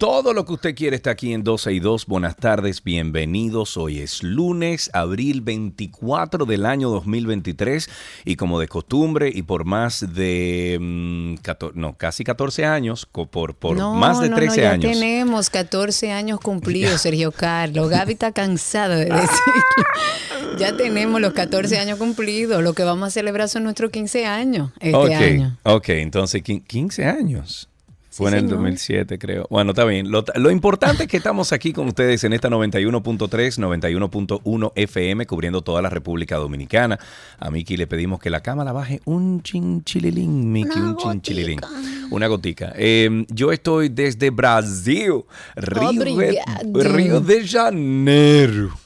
Todo lo que usted quiere está aquí en 12 y 2. Buenas tardes, bienvenidos. Hoy es lunes, abril 24 del año 2023 y como de costumbre y por más de mm, 14 no, casi 14 años, por, por No, más de no, 13 no, ya años. tenemos 14 años cumplidos, Sergio Carlos. Gaby está cansada de decirlo. ya tenemos los 14 años cumplidos. Lo que vamos a celebrar son nuestros 15 años este ok, año. ok, entonces quin- 15 años. Sí, Fue en el señor. 2007, creo. Bueno, está bien. Lo, lo importante es que estamos aquí con ustedes en esta 91.3, 91.1 FM, cubriendo toda la República Dominicana. A Miki le pedimos que la cámara baje un chinchililín, Miki, un chinchililín. Una gotica. Eh, yo estoy desde Brasil, Río de. Río de Janeiro.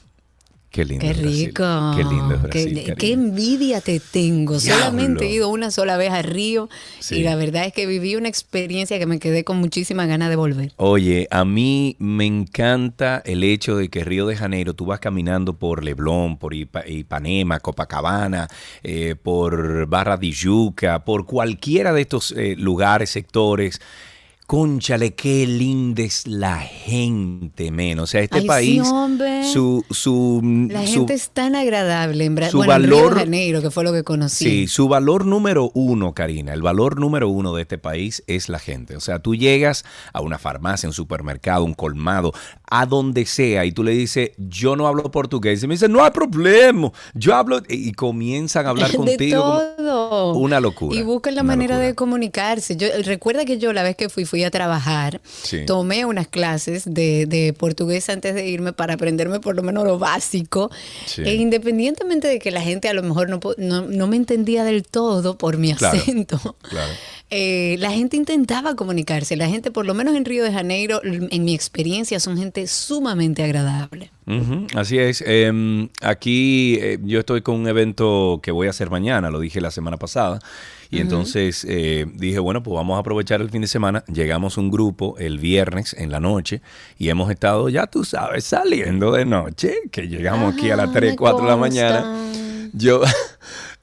Qué lindo Qué Brasil. rico. Qué lindo es Brasil. Qué, qué envidia te tengo. Diablo. Solamente he ido una sola vez a Río Sí. y la verdad es que viví una experiencia que me quedé con muchísimas ganas de volver. Oye, a mí me encanta el hecho de que Río de Janeiro, tú vas caminando por Leblon, por Ipa- Ipanema, Copacabana, eh, por Barra de Yuca, por cualquiera de estos eh, lugares, sectores. Conchale, qué linda es la gente, men. O sea, este Ay, país, su, su, La su- gente es tan agradable en, Bra- su bueno, en Río valor- de Janeiro, que fue lo que conocí. Sí, su valor número uno, Karina, el valor número uno de este país es la gente. O sea, tú llegas a una farmacia, un supermercado, un colmado, a donde sea, y tú le dices, yo no hablo portugués. Y me dice, no hay problema, yo hablo, y comienzan a hablar de contigo. todo. Una locura, Y buscan la manera locura. de comunicarse. Yo recuerda que yo la vez que fui fui a trabajar, Sí. tomé unas clases de, de portugués antes de irme para aprenderme por lo menos lo básico. Sí. E independientemente de que la gente a lo mejor no, no, no me entendía del todo por mi Claro, acento. claro. eh, la gente intentaba comunicarse. La gente, por lo menos en Río de Janeiro, en mi experiencia, son gente sumamente agradable. Así es. Em, aquí eh, yo estoy con un evento que voy a hacer mañana, lo dije la semana pasada. Y entonces eh, dije, bueno, pues vamos a aprovechar el fin de semana. Llegamos un grupo el viernes en la noche y hemos estado, ya tú sabes, saliendo de noche, que llegamos aquí a las Ah, 3, me 4 de la mañana. Yo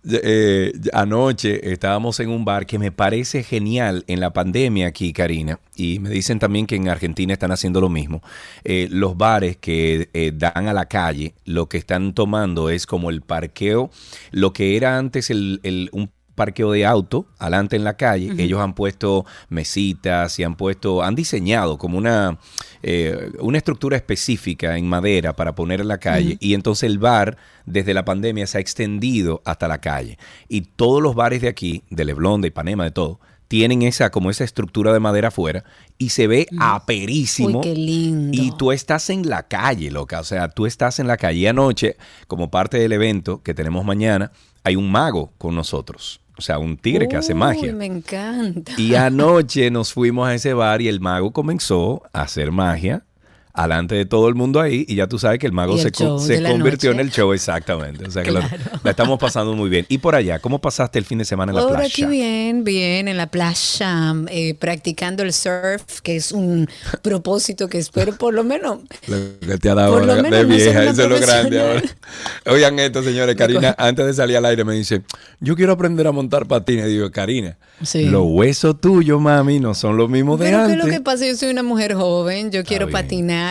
eh, anoche estábamos en un bar que me parece genial en la pandemia aquí, Karina, y me dicen también que en Argentina están haciendo lo mismo. Eh, los bares que eh, dan a la calle, lo que están tomando es como el parqueo, lo que era antes el, el- un parqueo de auto adelante en la calle. Ellos han puesto mesitas y han puesto, han diseñado como una, eh, una estructura específica en madera para poner en la calle. Y entonces el bar, desde la pandemia, se ha extendido hasta la calle. Y todos los bares de aquí, de Leblon, de Ipanema, de todo, tienen esa, como esa estructura de madera afuera y se ve aperísimo. Uy, qué lindo. Y tú estás en la calle, loca. O sea, tú estás en la calle. Y anoche, como parte del evento que tenemos mañana, hay un mago con nosotros. O sea, un tigre que hace magia. Me encanta. Y anoche nos fuimos a ese bar y el mago comenzó a hacer magia alante de todo el mundo ahí y ya tú sabes que el mago el se, co- se la convirtió noche. en el show exactamente. O sea que lo- Claro. la estamos pasando muy bien. Y por allá, ¿cómo pasaste el fin de semana en la Por playa? aquí bien, bien, en la playa, eh, practicando el surf, que es un propósito que espero por lo menos. Lo que te ha dado Por lo menos de no vieja, una eso es lo grande ahora. Oigan esto, señores. Karina, antes de salir al aire, me dice: Yo quiero aprender a montar patines. Digo, Karina, Sí. los huesos tuyos, mami, no son los mismos de Pero ¿qué es antes. lo que pasa? Yo soy una mujer joven, yo quiero bien. patinar,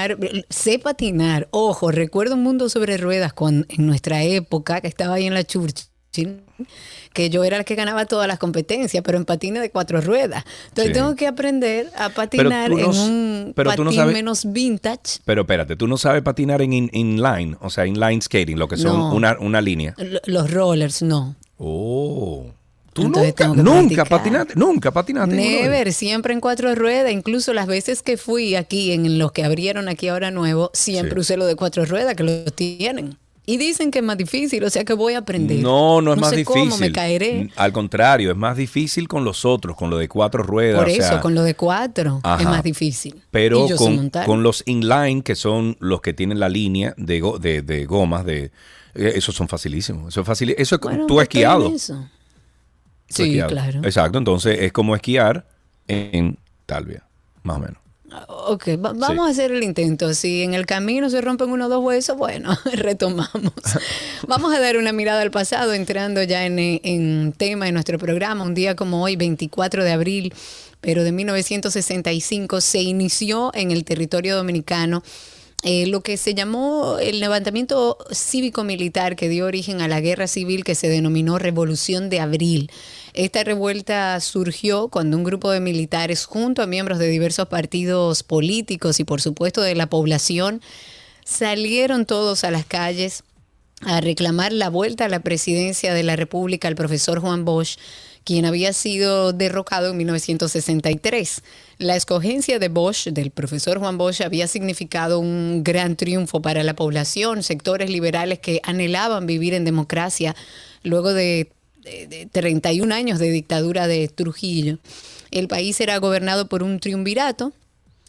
sé patinar. Ojo, recuerdo un mundo sobre ruedas cuando, en nuestra época, que estaba ahí en la Churchill. que yo era la que ganaba todas las competencias, pero en patines de cuatro ruedas. Entonces Sí. tengo que aprender a patinar no en un pero tú patín no sabes- menos vintage. Pero espérate, tú no sabes patinar en in- inline, o sea, inline skating, lo que son No. una, una línea. Los rollers, no. Oh. Tú Entonces nunca, nunca patinaste, nunca patinaste. Never, siempre en cuatro ruedas. Incluso las veces que fui aquí, en los que abrieron aquí ahora nuevo, siempre Sí. usé lo de cuatro ruedas, que lo tienen. Y dicen que es más difícil, o sea que voy a aprender. No, no es más sé difícil. cómo me caeré. Al contrario, es más difícil con los otros, con lo de cuatro ruedas. Por o eso, sea, con lo de cuatro Ajá. es más difícil. Pero con, con los inline, que son los que tienen la línea de, go- de, de gomas, de eh, esos son facilísimos. Eso es fácil. Eso es, Bueno, tú esquiado. eso. Sí, esquiado. claro. Exacto, entonces es como esquiar en Talvia, más o menos. Ok, va- vamos a hacer el intento. Si en el camino se rompen uno o dos huesos, bueno, retomamos. vamos a dar una mirada al pasado, entrando ya en, en tema de nuestro programa. Un día como hoy, 24 de abril, pero de 1965, se inició en el territorio dominicano eh, lo que se llamó el levantamiento cívico-militar que dio origen a la guerra civil que se denominó Revolución de Abril. Esta revuelta surgió cuando un grupo de militares junto a miembros de diversos partidos políticos y por supuesto de la población salieron todos a las calles a reclamar la vuelta a la presidencia de la República al profesor Juan Bosch, quien había sido derrocado en 1963. La escogencia de Bosch, del profesor Juan Bosch, había significado un gran triunfo para la población, sectores liberales que anhelaban vivir en democracia luego de, de- de 31 años de dictadura de Trujillo. El país era gobernado por un triunvirato,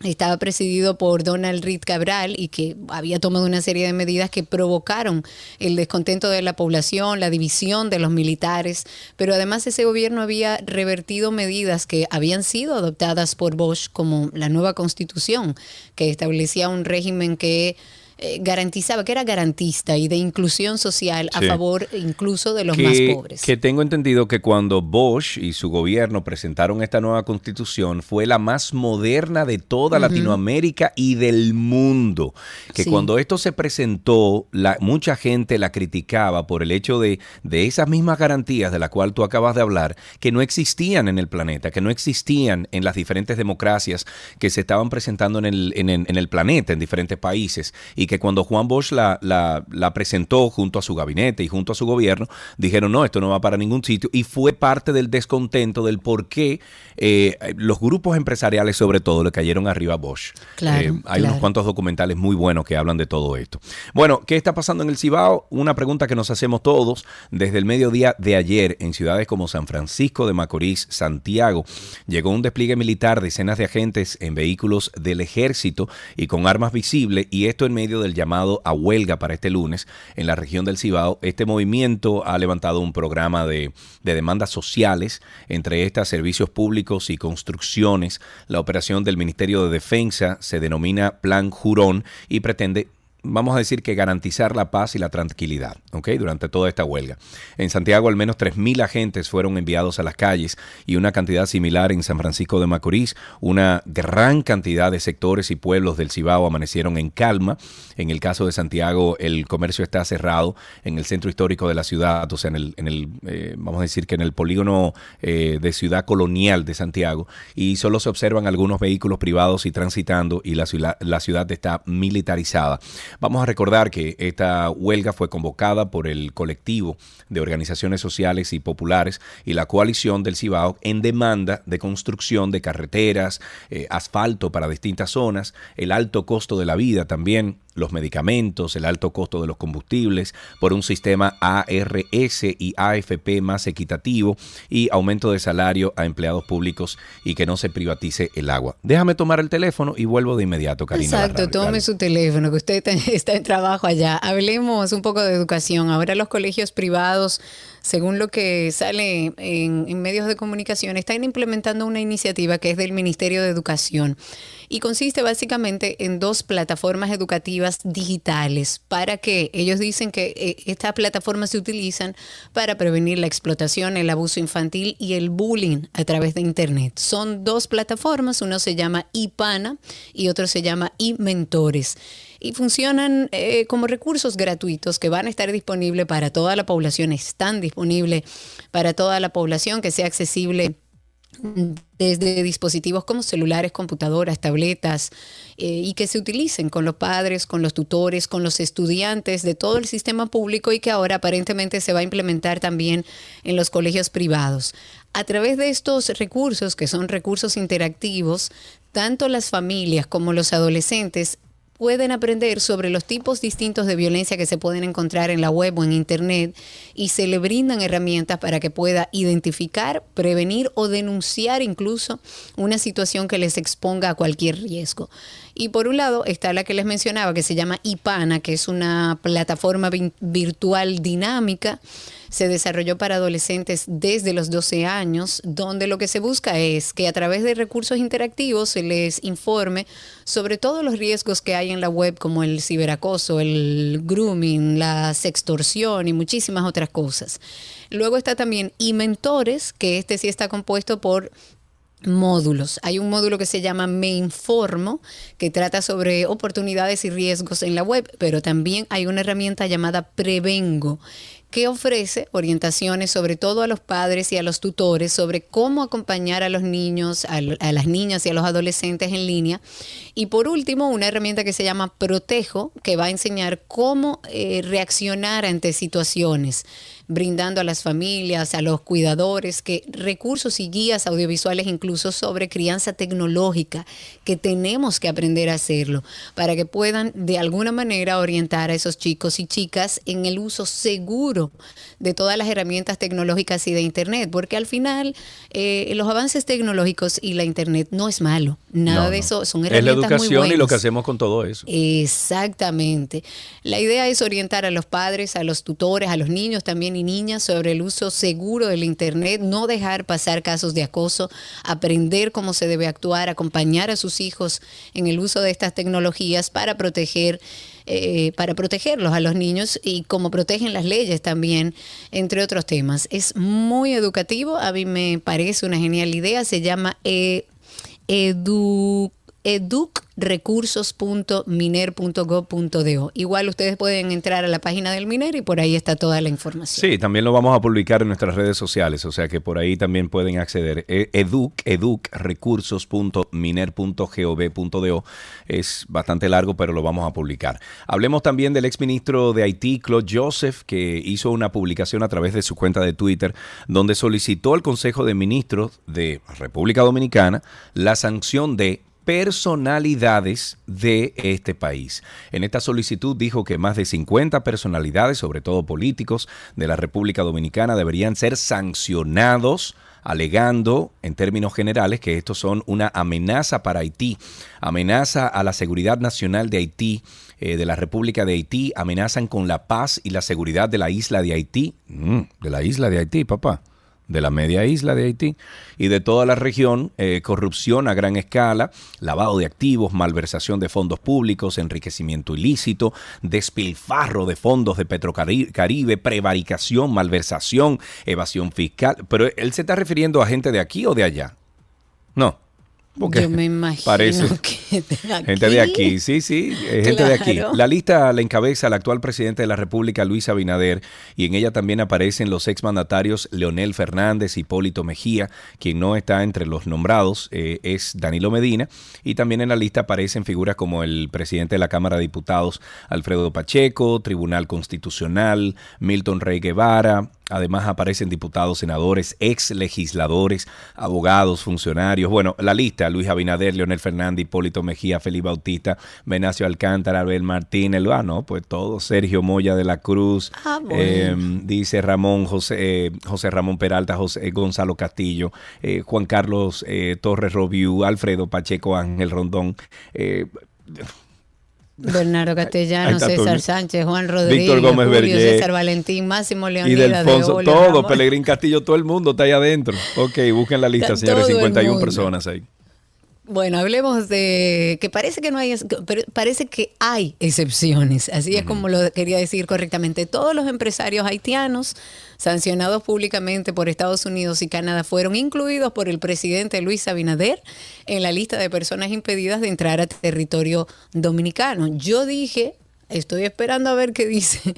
estaba presidido por Donald Reed Cabral y que había tomado una serie de medidas que provocaron el descontento de la población, la división de los militares, pero además ese gobierno había revertido medidas que habían sido adoptadas por Bosch como la nueva constitución, que establecía un régimen que eh, garantizaba, que era garantista y de inclusión social a Sí. favor incluso de los que, más pobres. que tengo entendido que cuando Bosch y su gobierno presentaron esta nueva constitución fue la más moderna de toda Latinoamérica y del mundo. Que Sí. cuando esto se presentó, la, mucha gente la criticaba por el hecho de, de esas mismas garantías de las cuales tú acabas de hablar, que no existían en el planeta, que no existían en las diferentes democracias que se estaban presentando en el, en el- en el planeta, en diferentes países, y que cuando Juan Bosch la, la- la presentó junto a su gabinete y junto a su gobierno, dijeron, no, esto no va para ningún sitio, y fue parte del descontento del por qué eh, los grupos empresariales sobre todo le cayeron arriba a Bosch. Claro, Eh, hay unos cuantos documentales muy buenos que hablan de todo esto. Bueno, ¿qué está pasando en el Cibao? Una pregunta que nos hacemos todos desde el mediodía de ayer en ciudades como San Francisco de Macorís, Santiago. Llegó un despliegue militar, decenas de agentes en vehículos del ejército y con armas visibles y esto en medio del llamado a huelga para este lunes en la región del Cibao. Este movimiento ha levantado un programa de, de demandas sociales, entre estas servicios públicos y construcciones. La operación del Ministerio de Defensa se denomina Plan Jurón y pretende vamos a decir que garantizar la paz y la tranquilidad, ¿ok? Durante toda esta huelga. En Santiago al menos 3.000 agentes fueron enviados a las calles y una cantidad similar en San Francisco de Macorís. Una gran cantidad de sectores y pueblos del Cibao amanecieron en calma. En el caso de Santiago el comercio está cerrado en el centro histórico de la ciudad, o sea, en el, en el eh, vamos a decir que en el polígono eh, de ciudad colonial de Santiago y solo se observan algunos vehículos privados y transitando y la ciudad, la ciudad está militarizada. Vamos a recordar que esta huelga fue convocada por el colectivo de organizaciones sociales y populares y la coalición del Cibao en demanda de construcción de carreteras, eh, asfalto para distintas zonas, el alto costo de la vida también, los medicamentos, el alto costo de los combustibles, por un sistema ARS y AFP más equitativo y aumento de salario a empleados públicos y que no se privatice el agua. Déjame tomar el teléfono y vuelvo de inmediato, Karina. Exacto, tome Dale. su teléfono, que usted está en trabajo allá. Hablemos un poco de educación. Ahora los colegios privados, según lo que sale en, medios de comunicación, están implementando una iniciativa que es del Ministerio de Educación y consiste básicamente en dos plataformas educativas digitales para que ellos dicen que eh, estas plataformas se utilizan para prevenir la explotación, el abuso infantil y el bullying a través de Internet. Son dos plataformas, uno se llama IPANA y otro se llama iMentores. Y funcionan eh, como recursos gratuitos que van a estar disponibles para toda la población, están disponibles para toda la población, que sea accesible desde dispositivos como celulares, computadoras, tabletas, eh, y que se utilicen con los padres, con los tutores, con los estudiantes de todo el sistema público y que ahora aparentemente se va a implementar también en los colegios privados. A través de estos recursos, que son recursos interactivos, tanto las familias como los adolescentes pueden aprender sobre los tipos distintos de violencia que se pueden encontrar en la web o en Internet y se le brindan herramientas para que pueda identificar, prevenir o denunciar incluso una situación que les exponga a cualquier riesgo. Y por un lado está la que les mencionaba que se llama IPANA, que es una plataforma virtual dinámica se desarrolló para adolescentes desde los 12 años, donde lo que se busca es que a través de recursos interactivos se les informe sobre todos los riesgos que hay en la web, como el ciberacoso, el grooming, la sextorsión y muchísimas otras cosas. Luego está también y mentores, que este sí está compuesto por módulos. Hay un módulo que se llama Me Informo, que trata sobre oportunidades y riesgos en la web, pero también hay una herramienta llamada Prevengo, que ofrece orientaciones sobre todo a los padres y a los tutores sobre cómo acompañar a los niños, a, las niñas y a los adolescentes en línea. Y por último, una herramienta que se llama Protejo, que va a enseñar cómo eh, reaccionar ante situaciones brindando a las familias, a los cuidadores, que recursos y guías audiovisuales incluso sobre crianza tecnológica, que tenemos que aprender a hacerlo para que puedan de alguna manera orientar a esos chicos y chicas en el uso seguro de todas las herramientas tecnológicas y de Internet, porque al final eh, los avances tecnológicos y la Internet no es malo, nada de eso son herramientas. Es la educación y lo que hacemos con todo eso. Exactamente. La idea es orientar a los padres, a los tutores, a los niños también niñas sobre el uso seguro del Internet, no dejar pasar casos de acoso, aprender cómo se debe actuar, acompañar a sus hijos en el uso de estas tecnologías para proteger. Eh, para protegerlos a los niños y cómo protegen las leyes también, entre otros temas. Es muy educativo, a mí me parece una genial idea, se llama eh, educrecursos.miner.gov.do. Igual ustedes pueden entrar a la página del Miner y por ahí está toda la información. Sí, también lo vamos a publicar en nuestras redes sociales, o sea que por ahí también pueden acceder. E, educ, educrecursos.miner.gov.do es bastante largo, pero lo vamos a publicar. Hablemos también del exministro de Haití, Claude Joseph, que hizo una publicación a través de su cuenta de Twitter, donde solicitó al Consejo de Ministros de República Dominicana la sanción de personalidades de este país. En esta solicitud dijo que más de 50 personalidades, sobre todo políticos de la República Dominicana, deberían ser sancionados alegando en términos generales que estos son una amenaza para Haití, amenaza a la seguridad nacional de Haití, eh, de la República de Haití, amenazan con la paz y la seguridad de la isla de Haití, mm, de la isla de Haití, papá de la media isla de Haití y de toda la región, eh, corrupción a gran escala, lavado de activos, malversación de fondos públicos, enriquecimiento ilícito, despilfarro de fondos de Petrocaribe, prevaricación, malversación, evasión fiscal. Pero él se está refiriendo a gente de aquí o de allá. No. Yo me imagino parece que gente de aquí, sí, sí, gente de aquí. La lista la encabeza el actual presidente de la República, Luis Abinader, y en ella también aparecen los exmandatarios Leonel Fernández, Hipólito Mejía, quien no está entre los nombrados eh, es Danilo Medina, y también en la lista aparecen figuras como el presidente de la Cámara de Diputados, Alfredo Pacheco, Tribunal Constitucional, Milton Rey Guevara, Además aparecen diputados, senadores, ex legisladores, abogados, funcionarios. Bueno, la lista, Luis Abinader, Leonel Fernández, Hipólito Mejía, Felipe Bautista, Benacio Alcántara, Abel Martínez, ah, no, pues todo, Sergio Moya de la Cruz, ah, em, dice Ramón, José, eh, José Ramón Peralta, José Gonzalo Castillo, eh, Juan Carlos eh, Torres Robiú, Alfredo Pacheco Ángel Rondón. Bernardo Castellano, César Sánchez, Juan Rodríguez, Víctor Gómez Julio César Valentín, Máximo Leonida, y Delfonso, todo, Pelegrín Castillo, todo el mundo está ahí adentro. Ok, busquen la lista, señores, 51 personas ahí. Bueno, hablemos de que parece que no hay, parece que hay excepciones. Así es como lo quería decir correctamente. Todos los empresarios haitianos sancionados públicamente por Estados Unidos y Canadá fueron incluidos por el presidente Luis Abinader en la lista de personas impedidas de entrar a territorio dominicano. Yo dije, estoy esperando a ver qué dice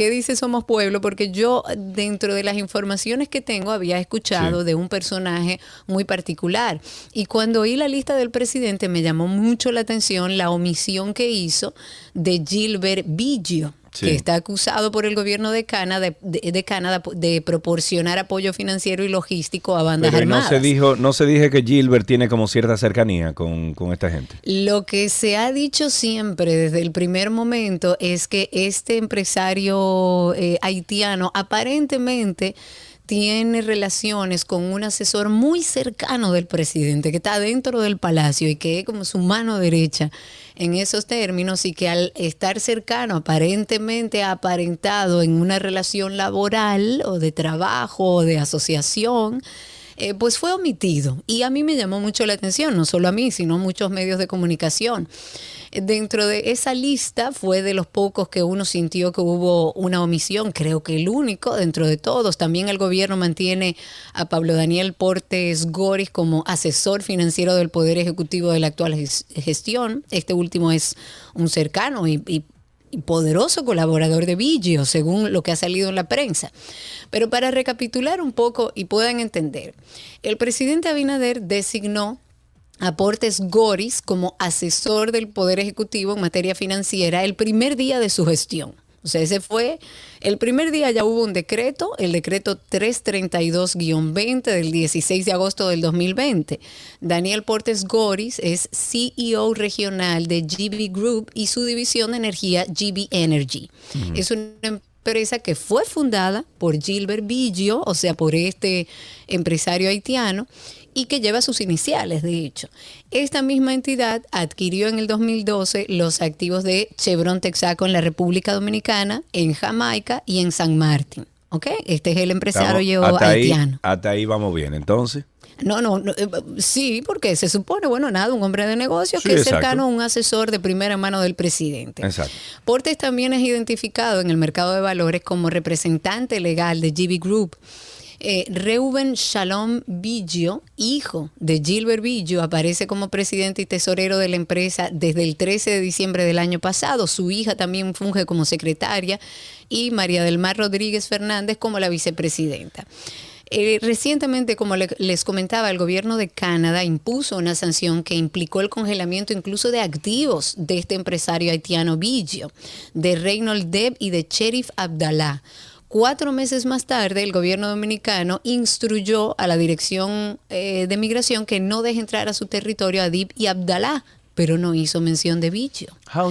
¿Qué dice Somos Pueblo? Porque yo dentro de las informaciones que tengo había escuchado de un personaje muy particular. Y cuando oí la lista del presidente me llamó mucho la atención la omisión que hizo de Gilbert Biggio que está acusado por el gobierno de Canadá de, Canadá de proporcionar apoyo financiero y logístico a bandas Pero armadas. No se dijo, no se dije que Gilbert tiene como cierta cercanía con, esta gente. Lo que se ha dicho siempre desde el primer momento es que este empresario eh, haitiano aparentemente tiene relaciones con un asesor muy cercano del presidente, que está dentro del palacio y que es como su mano derecha en esos términos y que al estar cercano aparentemente aparentado en una relación laboral o de trabajo o de asociación, eh, pues fue omitido. Y a mí me llamó mucho la atención, no solo a mí, sino a muchos medios de comunicación. Dentro de esa lista fue de los pocos que uno sintió que hubo una omisión, creo que el único dentro de todos. También el gobierno mantiene a Pablo Daniel Portes Goris como asesor financiero del Poder Ejecutivo de la actual gestión. Este último es un cercano y, poderoso colaborador de Vigio, según lo que ha salido en la prensa. Pero para recapitular un poco y puedan entender, el presidente Abinader designó Aportes Goris como asesor del Poder Ejecutivo en materia financiera el primer día de su gestión. O sea, ese fue el primer día ya hubo un decreto, el decreto 332-20 del 16 de agosto del 2020. Daniel Portes Goris es CEO regional de GB Group y su división de energía GB Energy. Es una empresa que fue fundada por Gilbert Biggio, o sea, por este empresario haitiano, y que lleva sus iniciales, de hecho. Esta misma entidad adquirió en el 2012 los activos de Chevron Texaco en la República Dominicana, en Jamaica y en San Martín. ¿Ok? Este es el empresario haitiano. hasta ahí vamos bien, entonces. No, no, eh, sí, porque se supone, bueno, nada, un hombre de negocios que es cercano a un asesor de primera mano del presidente. Exacto. Portes también es identificado en el mercado de valores como representante legal de GB Group eh, Reuben Shalom Biggio, hijo de Gilbert Biggio, aparece como presidente y tesorero de la empresa desde el 13 de diciembre del año pasado. Su hija también funge como secretaria y María del Mar Rodríguez Fernández como la vicepresidenta. Eh, recientemente, como les comentaba, el gobierno de Canadá impuso una sanción que implicó el congelamiento incluso de activos de este empresario haitiano Biggio, de Reynold Deb y de Sheriff Abdallah Cuatro meses más tarde, el gobierno dominicano instruyó a la Dirección eh, de Migración que no deje entrar a su territorio a Dib y Abdalá, pero no hizo mención de Bicho,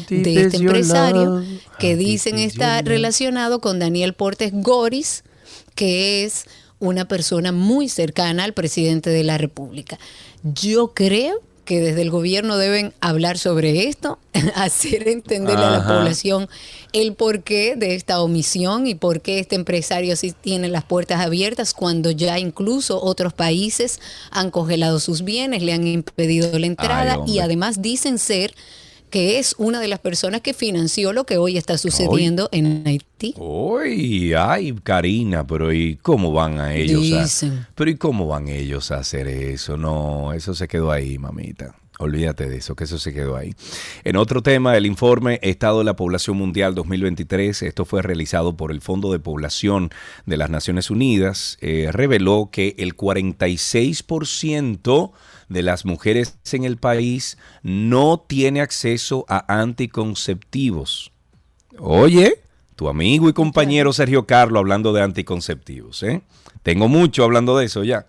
de este empresario que dicen está relacionado con Daniel Portes Goris, que es una persona muy cercana al presidente de la República. Yo creo que desde el gobierno deben hablar sobre esto, hacer entender a la población el porqué de esta omisión y por qué este empresario sí tiene las puertas abiertas cuando ya incluso otros países han congelado sus bienes, le han impedido la entrada y además dicen ser que es una de las personas que financió lo que hoy está sucediendo en Haití. Uy, ay, Karina, pero ¿y cómo van a ellos? pero ¿y cómo van ellos a hacer eso? No, eso se quedó ahí, mamita. Olvídate de eso, que eso se quedó ahí. En otro tema, el informe Estado de la Población Mundial 2023, esto fue realizado por el Fondo de Población de las Naciones Unidas, eh, reveló que el 46% de las mujeres en el país no tiene acceso a anticonceptivos. Oye, tu amigo y compañero Sergio Carlos hablando de anticonceptivos. ¿eh? Tengo mucho hablando de eso ya.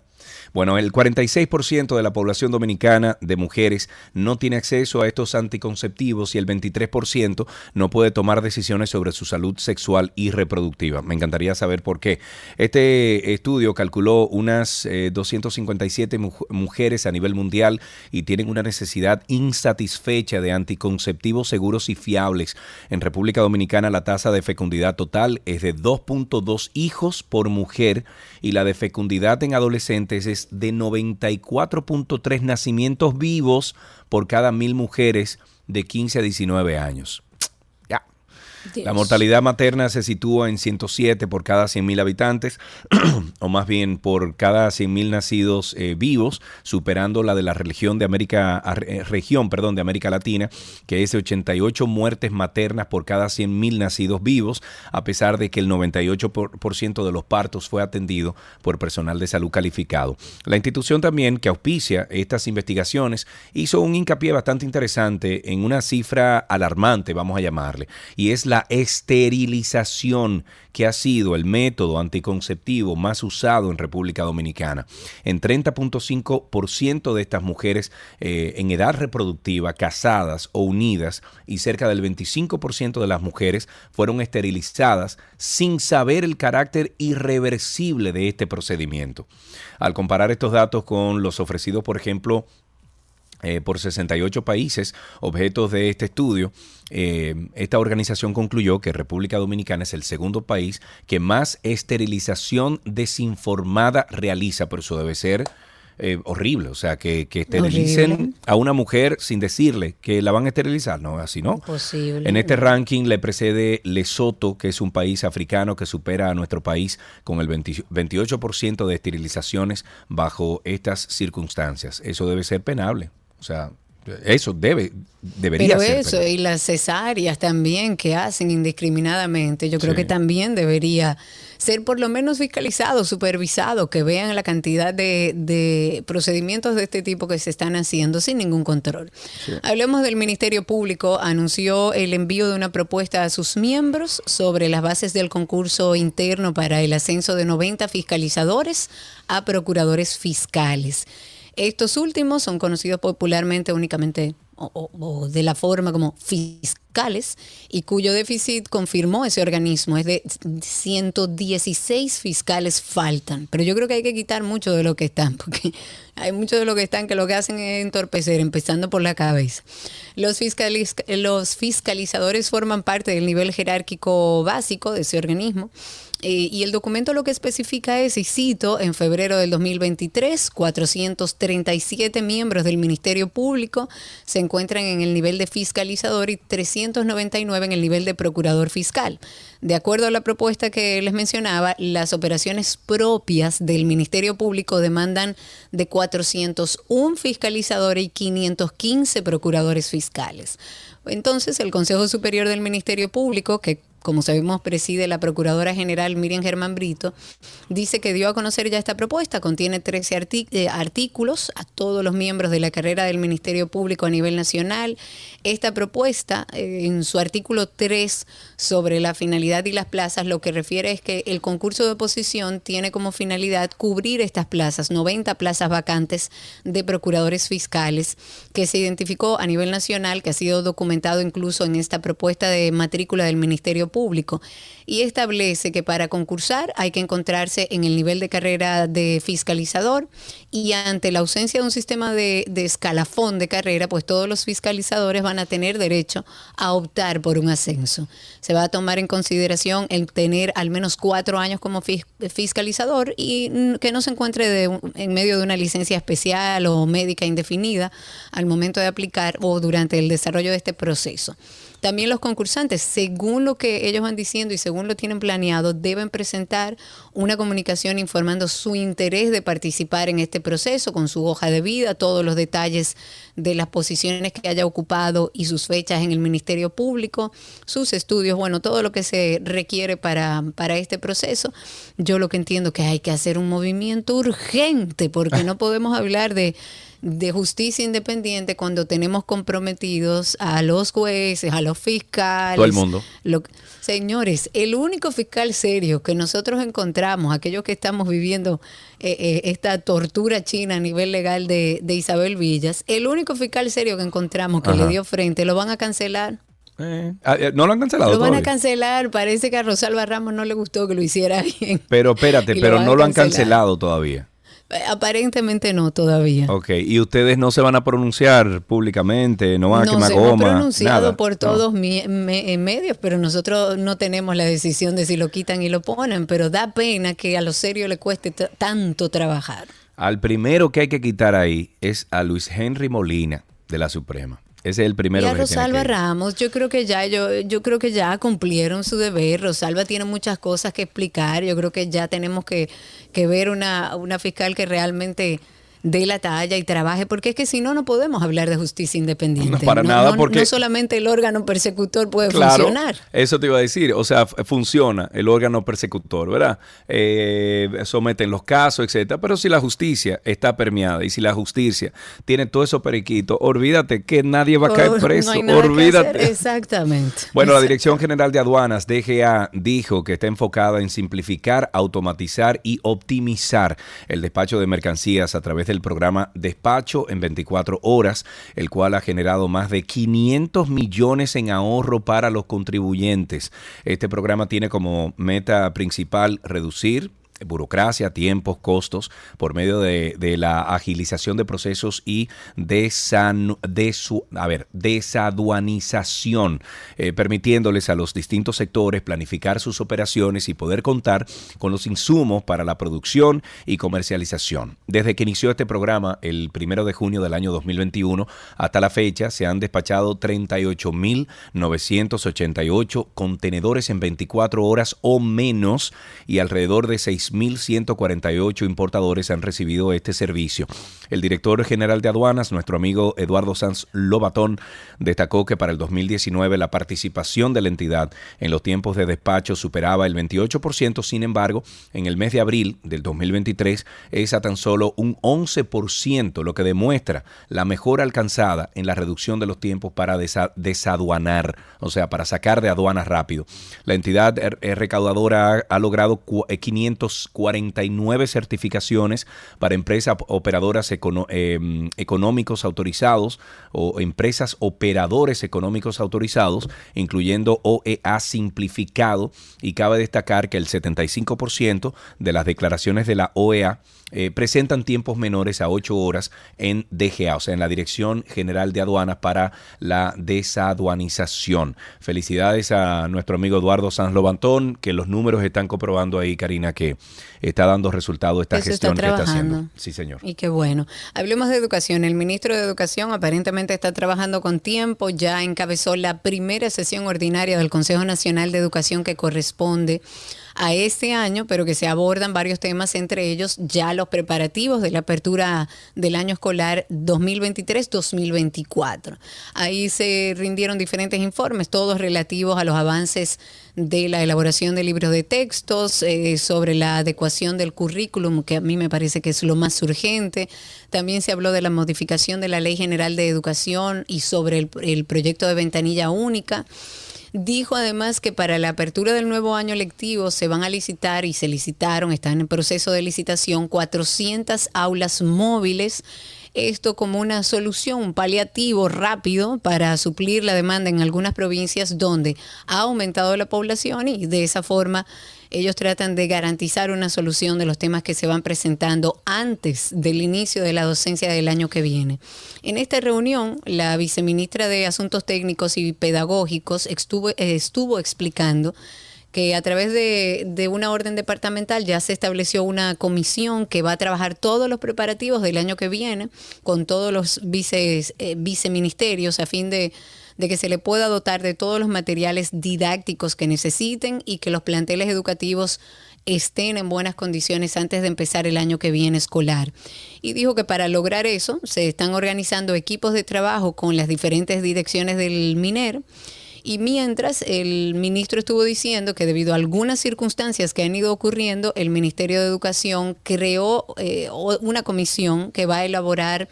Bueno, el 46% de la población dominicana de mujeres no tiene acceso a estos anticonceptivos y el 23% no puede tomar decisiones sobre su salud sexual y reproductiva. Me encantaría saber por qué. Este estudio calculó unas 257 eh, mujeres a nivel mundial y tienen una necesidad insatisfecha de anticonceptivos seguros y fiables. En República Dominicana la tasa de fecundidad total es de 2.2 hijos por mujer y la de fecundidad en adolescentes es de 94.3 nacimientos vivos por cada mil mujeres de 15 a 19 años. La mortalidad materna se sitúa en 107 por cada 100.000 habitantes, o más bien por cada 100.000 nacidos eh, vivos, superando la de la región de América, eh, región, perdón, de América Latina, que es de 88 muertes maternas por cada 100.000 nacidos vivos, a pesar de que el 98% de los partos fue atendido por personal de salud calificado. La institución también que auspicia estas investigaciones hizo un hincapié bastante interesante en una cifra alarmante, vamos a llamarle, y es la esterilización, que ha sido el método anticonceptivo más usado en República Dominicana. En 30.5% de estas mujeres eh, en edad reproductiva, casadas o unidas, y cerca del 25% de las mujeres fueron esterilizadas sin saber el carácter irreversible de este procedimiento. Al comparar estos datos con los ofrecidos, por ejemplo, eh, por 68 países objetos de este estudio, eh, esta organización concluyó que República Dominicana es el segundo país que más esterilización desinformada realiza, pero eso debe ser eh, horrible, o sea, que, esterilicen a una mujer sin decirle que la van a esterilizar, no, así no. Imposible. En este ranking le precede Lesoto, que es un país africano que supera a nuestro país con el 28% de esterilizaciones bajo estas circunstancias. Eso debe ser penable. O sea, eso debe, debería Pero ser. eso, y las cesáreas también que hacen indiscriminadamente, yo creo que también debería ser por lo menos fiscalizado, supervisado, que vean la cantidad de, procedimientos de este tipo que se están haciendo sin ningún control. Hablemos del Ministerio Público, anunció el envío de una propuesta a sus miembros sobre las bases del concurso interno para el ascenso de 90 fiscalizadores a procuradores fiscales. Estos últimos son conocidos popularmente únicamente o, de la forma como fiscales y cuyo déficit confirmó ese organismo. Es de 116 fiscales faltan. Pero yo creo que hay que quitar mucho de lo que están, porque hay mucho de lo que están que lo que hacen es entorpecer, empezando por la cabeza. Los, los fiscalizadores forman parte del nivel jerárquico básico de ese organismo eh, y el documento lo que especifica es, y cito, en febrero del 2023, 437 miembros del Ministerio Público se encuentran en el nivel de fiscalizador y 399 en el nivel de procurador fiscal. De acuerdo a la propuesta que les mencionaba, las operaciones propias del Ministerio Público demandan de 401 fiscalizadores y 515 procuradores fiscales. Entonces, el Consejo Superior del Ministerio Público, que como sabemos, preside la Procuradora General Miriam Germán Brito, dice que dio a conocer ya esta propuesta. Contiene 13 eh, artículos a todos los miembros de la carrera del Ministerio Público a nivel nacional. Esta propuesta, eh, en su artículo 3 sobre la finalidad y las plazas, lo que refiere es que el concurso de oposición tiene como finalidad cubrir estas plazas, 90 plazas vacantes de procuradores fiscales, que se identificó a nivel nacional, que ha sido documentado incluso en esta propuesta de matrícula del Ministerio público y establece que para concursar hay que encontrarse en el nivel de carrera de fiscalizador y ante la ausencia de un sistema de, escalafón de carrera, pues todos los fiscalizadores van a tener derecho a optar por un ascenso. Se va a tomar en consideración el tener al menos cuatro años como fiscalizador y que no se encuentre en medio de una licencia especial o médica indefinida al momento de aplicar o durante el desarrollo de este proceso. También los concursantes, según lo que ellos van diciendo y según lo tienen planeado, deben presentar una comunicación informando su interés de participar en este proceso con su hoja de vida, todos los detalles de las posiciones que haya ocupado y sus fechas en el Ministerio Público, sus estudios, bueno, todo lo que se requiere para, para este proceso. Yo lo que entiendo que hay que hacer un movimiento urgente porque no podemos hablar de de justicia independiente cuando tenemos comprometidos a los jueces, a los fiscales. Todo el mundo. señores, el único fiscal serio que nosotros encontramos, aquellos que estamos viviendo eh, eh, esta tortura china a nivel legal de, Isabel Villas, el único fiscal serio que encontramos que le dio frente, lo van a cancelar. Eh, ah, no lo han cancelado. Lo van a cancelar. Parece que a Rosalba Ramos no le gustó que lo hiciera bien. Pero espérate, pero no lo han cancelado todavía. Aparentemente no todavía. Ok, y ustedes no se van a pronunciar públicamente, no van a quemar goma. No se ha pronunciado por todos medios, pero nosotros no tenemos la decisión de si lo quitan y lo ponen, pero da pena que a lo serio le cueste tanto trabajar. Al primero que hay que quitar ahí es a Luis Henry Molina de la Suprema. Ese es el primero y a Rosalba que. Ramos, yo creo que ya yo, yo creo que ya cumplieron su deber. Rosalba tiene muchas cosas que explicar. Yo creo que ya tenemos que, que ver una, una fiscal que realmente dé la talla y trabaje, porque es que si no, no podemos hablar de justicia independiente. No, para nada, no- porque- no solamente el órgano persecutor puede Claro, funcionar. eso te iba a decir. O sea, funciona el órgano persecutor, ¿verdad? Eh, someten los casos, etcétera. Pero si la justicia está permeada y si la justicia tiene todo eso periquito, olvídate que nadie va a caer Oh, preso. no olvídate. Exactamente. Bueno, la Dirección General de Aduanas, DGA, dijo que está enfocada en simplificar, automatizar y optimizar el despacho de mercancías a través del programa Despacho en 24 horas, el cual ha generado más de 500 millones en ahorro para los contribuyentes. Este programa tiene como meta principal reducir burocracia, tiempos, costos, por medio de, de la agilización de procesos y desan- desu- a ver, desaduanización, eh, permitiéndoles a los distintos sectores planificar sus operaciones y poder contar con los insumos para la producción y comercialización. Desde que inició este programa, el primero de junio del año 2021, hasta la fecha se han despachado 38.988 contenedores en 24 horas o menos y alrededor de 3.148 importadores han recibido este servicio. El director general de aduanas, nuestro amigo Eduardo Sanz Lobatón, destacó que para el 2019 la participación de la entidad en los tiempos de despacho superaba el 28%, sin embargo, en el mes de abril del 2023 es a tan solo un 11%, lo que demuestra la mejora alcanzada en la reducción de los tiempos para desa desaduanar, o sea, para sacar de aduanas rápido. La entidad er-, recaudadora ha, ha logrado 500 49 certificaciones para empresas operadoras eh, económicos autorizados o empresas operadores económicos autorizados, incluyendo OEA simplificado. Y cabe destacar que el 75% de las declaraciones de la OEA eh, presentan tiempos menores a 8 horas en DGA, o sea, en la Dirección General de Aduanas para la Desaduanización. Felicidades a nuestro amigo Eduardo Sanz Lobantón, que los números están comprobando ahí, Karina, que está dando resultado esta Eso está gestión que está haciendo. Sí, señor. Y qué bueno. Hablemos de educación. El ministro de Educación aparentemente está trabajando con tiempo. Ya encabezó la primera sesión ordinaria del Consejo Nacional de Educación que corresponde a este año, pero que se abordan varios temas, entre ellos ya los preparativos de la apertura del año escolar 2023-2024. Ahí se rindieron diferentes informes, todos relativos a los avances de la elaboración de libros de textos, eh, sobre la adecuación del currículum, que a mí me parece que es lo más urgente. También se habló de la modificación de la Ley General de Educación y sobre el, el proyecto de ventanilla única. Dijo además que para la apertura del nuevo año lectivo se van a licitar y se licitaron, están en proceso de licitación, 400 aulas móviles. Esto como una solución, un paliativo rápido para suplir la demanda en algunas provincias donde ha aumentado la población y de esa forma ellos tratan de garantizar una solución de los temas que se van presentando antes del inicio de la docencia del año que viene. En esta reunión, la viceministra de Asuntos Técnicos y Pedagógicos estuvo, estuvo explicando que a través de, una orden departamental ya se estableció una comisión que va a trabajar todos los preparativos del año que viene con todos los vices, eh, viceministerios a fin de de que se le pueda dotar de todos los materiales didácticos que necesiten y que los planteles educativos estén en buenas condiciones antes de empezar el año que viene escolar. Y dijo que para lograr eso se están organizando equipos de trabajo con las diferentes direcciones del MINER. Y mientras el ministro estuvo diciendo que debido a algunas circunstancias que han ido ocurriendo, el Ministerio de Educación creó eh, una comisión que va a elaborar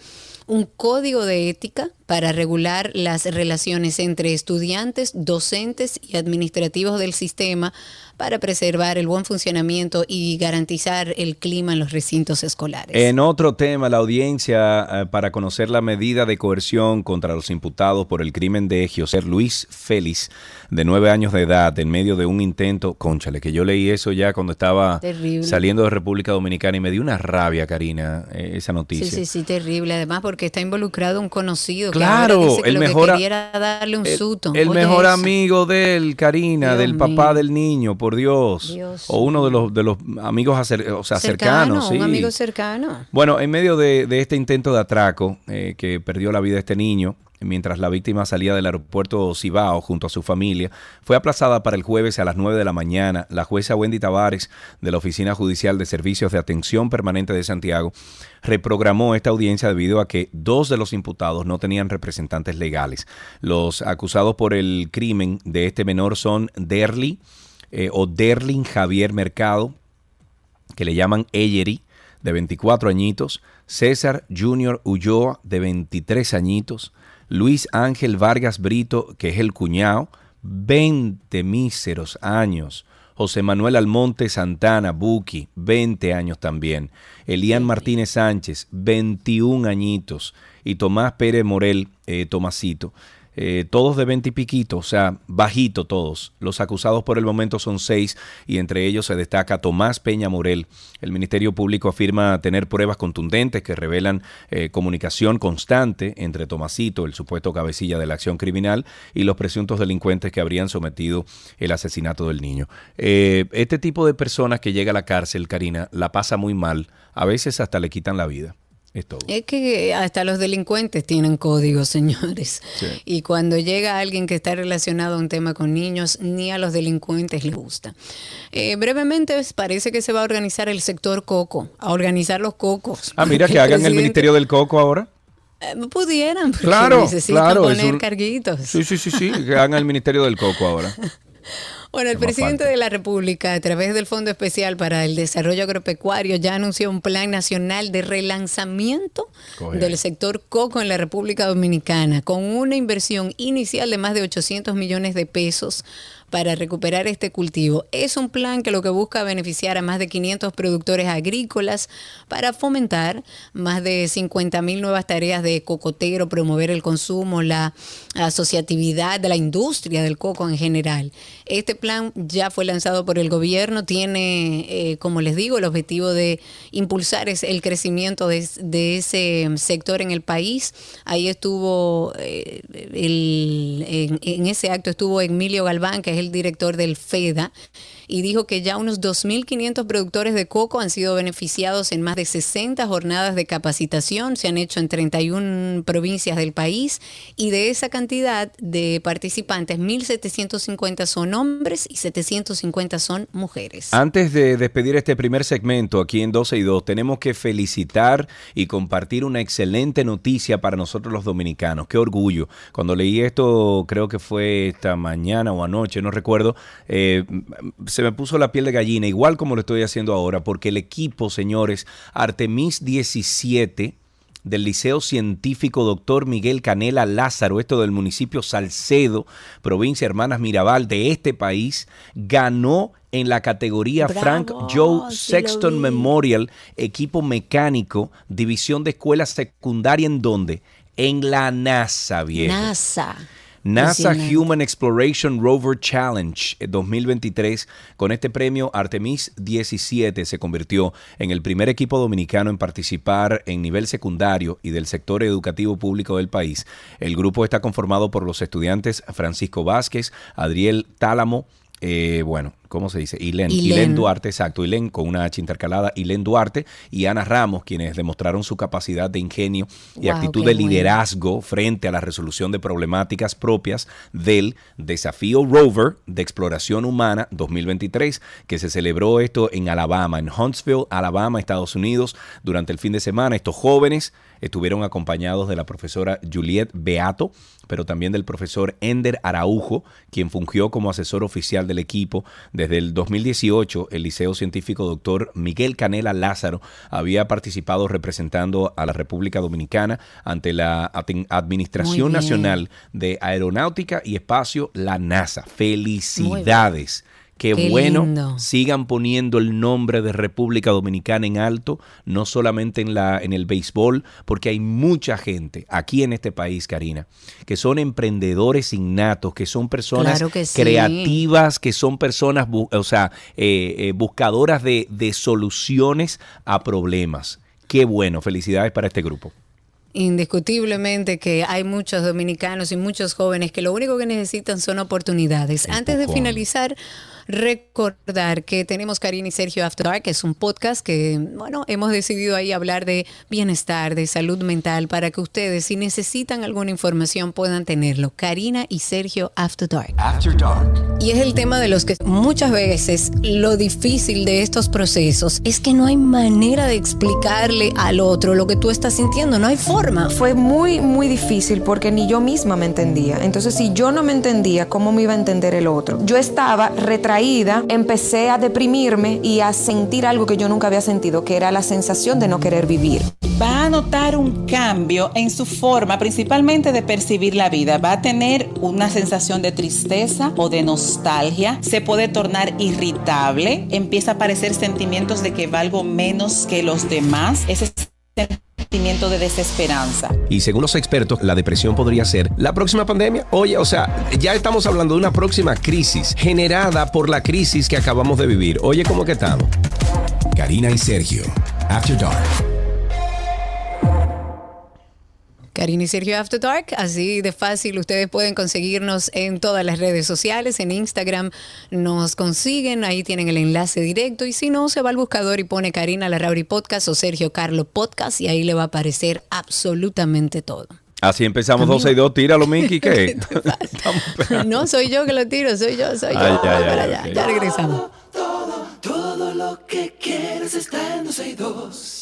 un código de ética para regular las relaciones entre estudiantes, docentes y administrativos del sistema para preservar el buen funcionamiento y garantizar el clima en los recintos escolares. En otro tema, la audiencia eh, para conocer la medida de coerción contra los imputados por el crimen de José Luis Félix, de nueve años de edad, en medio de un intento, conchale, que yo leí eso ya cuando estaba Terrible. saliendo de República Dominicana y me dio una rabia, Karina, eh, esa noticia. Sí, sí, sí, terrible. Además, porque está involucrado un conocido Claro, el mejor, darle un el, el mejor amigo de él, Karina, del papá del niño, por Dios. o uno de los, de los amigos o sea, cercanos. Un amigo cercano. Bueno, en medio de, este intento de atraco eh, que perdió la vida este niño, mientras la víctima salía del aeropuerto Cibao junto a su familia, fue aplazada para el jueves a las 9 de la mañana. La jueza Wendy Tavares de la Oficina Judicial de Servicios de Atención Permanente de Santiago reprogramó esta audiencia debido a que dos de los imputados no tenían representantes legales. Los acusados por el crimen de este menor son Derly eh, o Derlin Javier Mercado, que le llaman Eyeri, de 24 añitos, César Junior Ulloa, de 23 añitos, Luis Ángel Vargas Brito, que es el cuñado, 20 míseros años. José Manuel Almonte Santana, Buki, 20 años también. Elian Martínez Sánchez, 21 añitos. Y Tomás Pérez Morel, eh, Tomasito, eh, todos de 20 y piquito, o sea, bajito todos. Los acusados por el momento son seis y entre ellos se destaca Tomás Peña Morel. El Ministerio Público afirma tener pruebas contundentes que revelan eh, comunicación constante entre Tomasito, el supuesto cabecilla de la acción criminal, y los presuntos delincuentes que habrían sometido el asesinato del niño. Eh, este tipo de personas que llega a la cárcel, Karina, la pasa muy mal, a veces hasta le quitan la vida. Es, que hasta los delincuentes tienen códigos, señores. Y cuando llega alguien que está relacionado a un tema con niños, ni a los delincuentes les gusta. Eh, brevemente, parece que se va a organizar el sector coco, a organizar los cocos. Ah, mira, que hagan el Ministerio del Coco ahora. Eh, pudieran, porque claro, necesitan poner carguitos. Sí, sí, sí, sí, que hagan el Ministerio del Coco ahora. Bueno, el presidente de la República, a través del Fondo Especial para el Desarrollo Agropecuario, ya anunció un plan nacional de relanzamiento del sector coco en la República Dominicana, con una inversión inicial de más de 800 millones de pesos para recuperar este cultivo. Es un plan que lo que busca beneficiar a más de 500 productores agrícolas para fomentar más de 50 mil nuevas tareas de cocotero, promover el consumo, la asociatividad de la industria del coco en general. Este plan ya fue lanzado por el gobierno, tiene, eh, como les digo, el objetivo de impulsar el crecimiento de, ese sector en el país. Ahí estuvo, eh, en, en ese acto estuvo Emilio Galván, que es el director del FEDA, y dijo que ya unos 2.500 productores de coco han sido beneficiados en más de 60 jornadas de capacitación, se han hecho en 31 provincias del país, y de esa cantidad de participantes, 1.750 son hombres y 750 son mujeres. Antes de despedir este primer segmento aquí en 12 y 2, tenemos que felicitar y compartir una excelente noticia para nosotros los dominicanos. Qué orgullo. Cuando leí esto, creo que fue esta mañana o anoche, no recuerdo, eh, se me puso la piel de gallina, igual como lo estoy haciendo ahora, porque el equipo, señores, Artemis 17 del Liceo Científico Doctor Miguel Canela Lázaro, esto del municipio Salcedo, provincia Hermanas Mirabal de este país, ganó en la categoría Frank Joe Sexton Memorial, equipo mecánico, división de escuela secundaria en donde? En la NASA, viejo. NASA. NASA Human Exploration Rover Challenge 2023. Con este premio, Artemis 17 se convirtió en el primer equipo dominicano en participar en nivel secundario y del sector educativo público del país. El grupo está conformado por los estudiantes Francisco Vázquez, Adriel Tálamo, eh, bueno, ¿cómo se dice? Ilén, Ilén. Duarte, exacto, Ilén con una H intercalada, Ilén Duarte y Ana Ramos, quienes demostraron su capacidad de ingenio y actitud de liderazgo frente a la resolución de problemáticas propias del Desafío Rover de Exploración Humana 2023, que se celebró esto en Alabama, en Huntsville, Alabama, Estados Unidos, durante el fin de semana. Estos jóvenes estuvieron acompañados de la profesora Juliette Beato, pero también del profesor Ender Araujo, quien fungió como asesor oficial del equipo. Desde el 2018, el Liceo Científico Doctor Miguel Canela Lázaro había participado representando a la República Dominicana ante la Administración Nacional de Aeronáutica y Espacio, la NASA. Felicidades. Qué, bueno, sigan poniendo el nombre de República Dominicana en alto, no solamente en, la, en el béisbol, porque hay mucha gente aquí en este país, Karina, que son emprendedores innatos, que son personas creativas, que son personas, o sea, eh, eh, buscadoras de, de soluciones a problemas. Qué bueno, felicidades para este grupo. indiscutiblemente que hay muchos dominicanos y muchos jóvenes que lo único que necesitan son oportunidades. Antes de finalizar, recordar que tenemos Karina y Sergio After Dark, que es un podcast que, bueno, hemos decidido ahí hablar de bienestar, de salud mental, para que ustedes, si necesitan alguna información, puedan tenerlo. Karina y Sergio After Dark. After Dark. Y es el tema de los que muchas veces lo difícil de estos procesos es que no hay manera de explicarle al otro lo que tú estás sintiendo, no hay forma. Fue muy, muy difícil porque ni yo misma me entendía. Entonces, si yo no me entendía, ¿cómo me iba a entender el otro? Yo estaba retraída empecé a deprimirme y a sentir algo que yo nunca había sentido, que era la sensación de no querer vivir. Va a notar un cambio en su forma, principalmente de percibir la vida. Va a tener una sensación de tristeza o de nostalgia. Se puede tornar irritable. Empieza a aparecer sentimientos de que valgo menos que los demás. Ese sentimiento de desesperanza. Y según los expertos, la depresión podría ser la próxima pandemia. Oye, o sea, ya estamos hablando de una próxima crisis generada por la crisis que acabamos de vivir. Oye, ¿cómo que estamos? Karina y Sergio, After Dark. Karina y Sergio After Dark, así de fácil ustedes pueden conseguirnos en todas las redes sociales, en Instagram nos consiguen, ahí tienen el enlace directo y si no, se va al buscador y pone Karina Larrauri Podcast o Sergio Carlo Podcast y ahí le va a aparecer absolutamente todo. Así empezamos 12 y 2, tíralo, Minky, ¿qué? no, soy yo que lo tiro, soy yo, soy yo. Ay, ay, ay, para ay, allá, ok. ya regresamos. Todo, todo lo que quieres está en 12 y 2.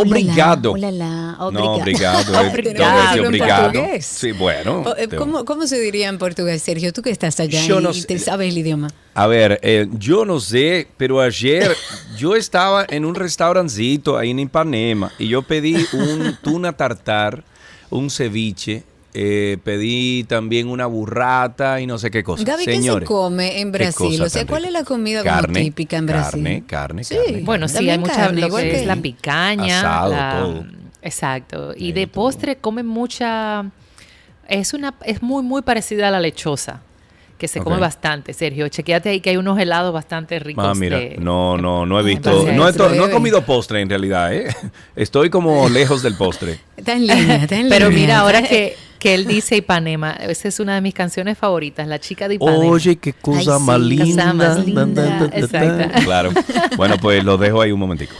Obrigado. Ulala, No, obrigado. Es- no, es decirlo en obrigado. portugués. Sí, bueno. O, eh, te- ¿Cómo, cómo se diría en portugués, Sergio? Tú que estás allá Yo y no te sé. sabes el idioma. A ver, eh, yo no sé, pero ayer yo estaba en un restaurancito ahí en Ipanema y yo pedí un tuna tartar, un ceviche, eh, pedí también una burrata y no sé qué cosa. Gaby, ¿qué se Señores, come en Brasil? O sea, tan ¿cuál es la comida como Carne, típica en Brasil? Carne, carne, Sí. carne. Bueno, sí, hay mucha carne, lo igual que la picaña, Asado, la- todo. exacto. Y Sí, de todo. postre comen mucha, es una, es muy muy parecida a la lechosa, que se come bastante. Sergio, chequeate ahí que hay unos helados bastante ricos. Ah, mira, de- no, no, no he visto, no he, no he comido postre en realidad, ¿eh? Estoy como lejos del postre. Está en línea, está en Pero mira, ahora que, que él dice Ipanema, esa es una de mis canciones favoritas, La chica de Ipanema. Oye, qué cosa Ay, más sí, linda. cosa más linda. Claro. Bueno, pues lo dejo ahí un momentico.